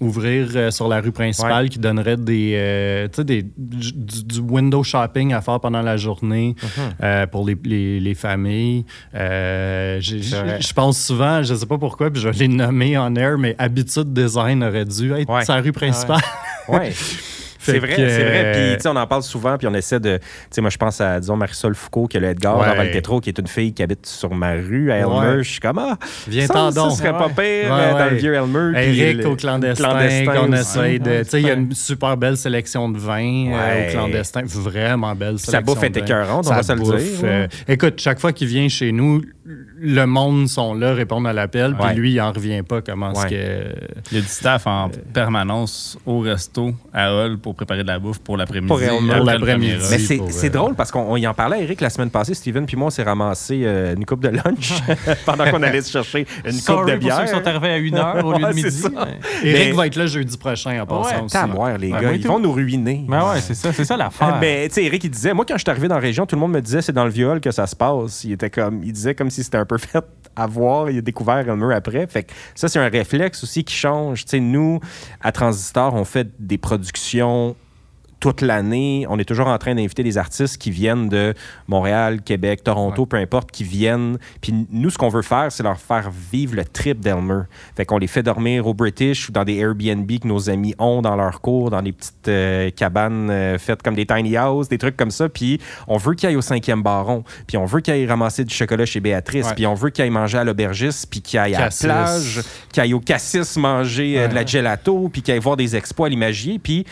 ouvrir euh, sur la rue principale qui donnerait des, euh, des du, du window shopping à faire pendant la journée Mhm. euh, pour les, les- les familles. Euh, je pense souvent, je sais pas pourquoi, puis je les nommer en air, mais Habitude Design aurait dû être Ouais. la rue principale. Ouais. C'est vrai, que, c'est vrai. Puis, euh, tu sais, on en parle souvent, puis on essaie de. Tu sais, moi, je pense à, disons, Marisol Foucault, qui a le Edgar Ouais. dans qui est une fille qui habite sur ma rue à Elmer. Ouais. Je suis comme, ah, Viens ça, t'en ça serait pas pire euh, dans le vieux Elmer. Eric le- au clandestin, clandestin qu'on essaye de. Tu sais, il y a une super belle sélection de vins euh, au clandestin. Vraiment belle sélection. bouffe est écœurante, on va se le dire. écoute, chaque fois qu'il vient chez nous, le monde sont là, répondent à l'appel, puis lui, il en revient pas. Comment est-ce Ouais. que. Il y a du staff en permanence au resto à Hall pour préparer de la bouffe pour l'après-midi. Pour l'après-midi. Mais c'est pour, c'est euh, drôle parce qu'on on y en parlait, Eric, la semaine passée. Steven puis moi, on s'est ramassé euh, une coupe de lunch pendant qu'on allait se chercher une coupe de pour ceux bière. qui sont arrivés à 1h au lieu Ouais, de midi. mais- Eric Mais- va être là jeudi prochain en passant Ouais, aussi. Tamoire, les Ouais, gars, ils tout. vont nous ruiner. Ben ouais, c'est ça, c'est ça l'affaire. Mais tu sais, Eric, il disait, moi, quand je suis arrivé dans la région, tout le monde me disait c'est dans le viol que ça se passe. Il était comme, il disait comme si c'était un peu fait à voir. Il a découvert Elmer après. Fait que ça, c'est un réflexe aussi qui change. Sais, nous, à Transistor, on fait des productions toute l'année. On est toujours en train d'inviter des artistes qui viennent de Montréal, Québec, Toronto, peu importe, qui viennent. Puis nous, ce qu'on veut faire, c'est leur faire vivre le trip d'Elmer. Fait qu'on les fait dormir au British ou dans des Airbnb que nos amis ont dans leur cours, dans des petites euh, cabanes euh, faites comme des tiny houses, des trucs comme ça. Puis on veut qu'ils aillent au cinquième baron. Puis on veut qu'ils aillent ramasser du chocolat chez Béatrice. Puis on veut qu'ils aillent manger à l'aubergiste, puis qu'ils aillent à la plage, qu'ils aillent au cassis manger euh, de la gelato, puis qu'ils aillent voir des expos à l'imagier. Puis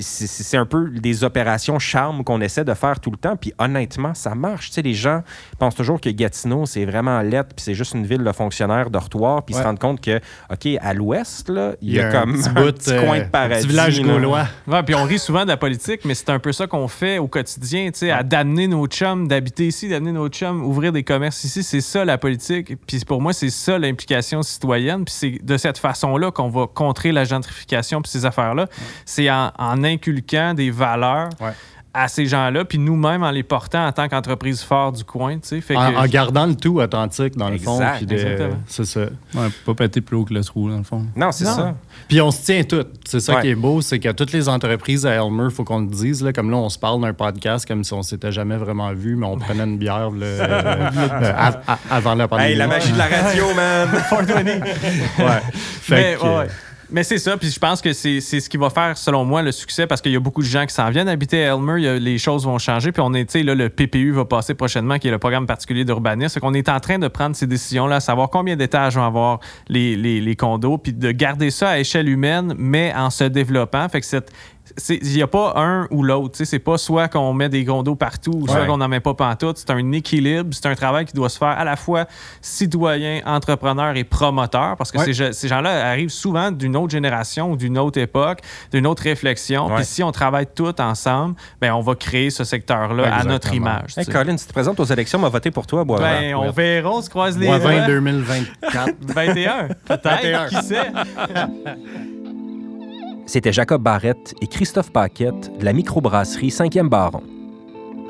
c'est un peu des opérations charme qu'on essaie de faire tout le temps. Puis honnêtement, ça marche. Tu sais, les gens pensent toujours que Gatineau, c'est vraiment lettre, puis c'est juste une ville de fonctionnaires dortoirs, puis ils se rendent compte que, OK, à l'ouest, là, il y, a, comme un petit, coin de paradis. Un petit village gaulois. Ouais, puis on rit souvent de la politique, mais c'est un peu ça qu'on fait au quotidien, tu sais, à d'amener nos chums, d'habiter ici, d'amener nos chums, ouvrir des commerces ici. C'est ça la politique. Puis pour moi, c'est ça l'implication citoyenne. Puis c'est de cette façon-là qu'on va contrer la gentrification puis ces affaires-là. C'est en, inculquant des valeurs à ces gens-là, puis nous-mêmes en les portant en tant qu'entreprise forte du coin. tu sais. En, gardant le tout authentique, dans le fond. C'est ça. Ouais, pas péter plus haut que le trou, dans le fond. Non, c'est ça. Puis on se tient tout. C'est ça qui est beau, c'est que toutes les entreprises à Elmer, il faut qu'on le dise. Là, comme là, on se parle d'un podcast comme si on s'était jamais vraiment vu, mais on prenait une bière euh, avant la pandémie. Hey, la magie de la radio, man! ouais. Fait que, mais c'est ça, puis je pense que c'est ce qui va faire, selon moi, le succès, parce qu'il y a beaucoup de gens qui s'en viennent habiter à Elmer, les choses vont changer, puis on est, tu sais, là, le PPU va passer prochainement, qui est le programme particulier d'urbanisme, qu'on est en train de prendre ces décisions-là, savoir combien d'étages vont avoir les, les, les condos, puis de garder ça à échelle humaine, mais en se développant. Fait que cette il n'y a pas un ou l'autre. C'est pas soit qu'on met des condos partout ou soit qu'on n'en met pas pantoute. C'est un équilibre. C'est un travail qui doit se faire à la fois citoyen, entrepreneur et promoteur parce que ces, gens-là arrivent souvent d'une autre génération ou d'une autre époque, d'une autre réflexion. Puis si on travaille tous ensemble, ben, on va créer ce secteur-là à notre image. Hey, Colin, si tu te présentes aux élections, on va voter pour toi, Boisvert. Ben, on verra, on se croise les Boisvert 2024. 21, peut-être, qui sait? C'était Jacob Barrette et Christophe Paquette de la microbrasserie 5e Baron.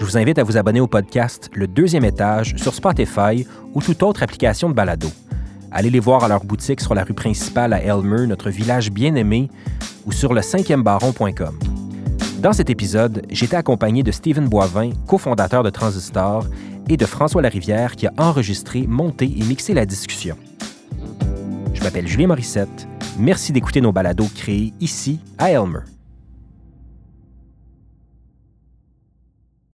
Je vous invite à vous abonner au podcast Le Deuxième Étage sur Spotify ou toute autre application de balado. Allez les voir à leur boutique sur la rue principale à Elmer, notre village bien-aimé, ou sur le 5e baron.com. Dans cet épisode, j'étais accompagné de Stephen Boivin, cofondateur de Transistor, et de François Larivière qui a enregistré, monté et mixé la discussion. Je m'appelle Julien Morissette Merci d'écouter nos balados créés ici à Elmer.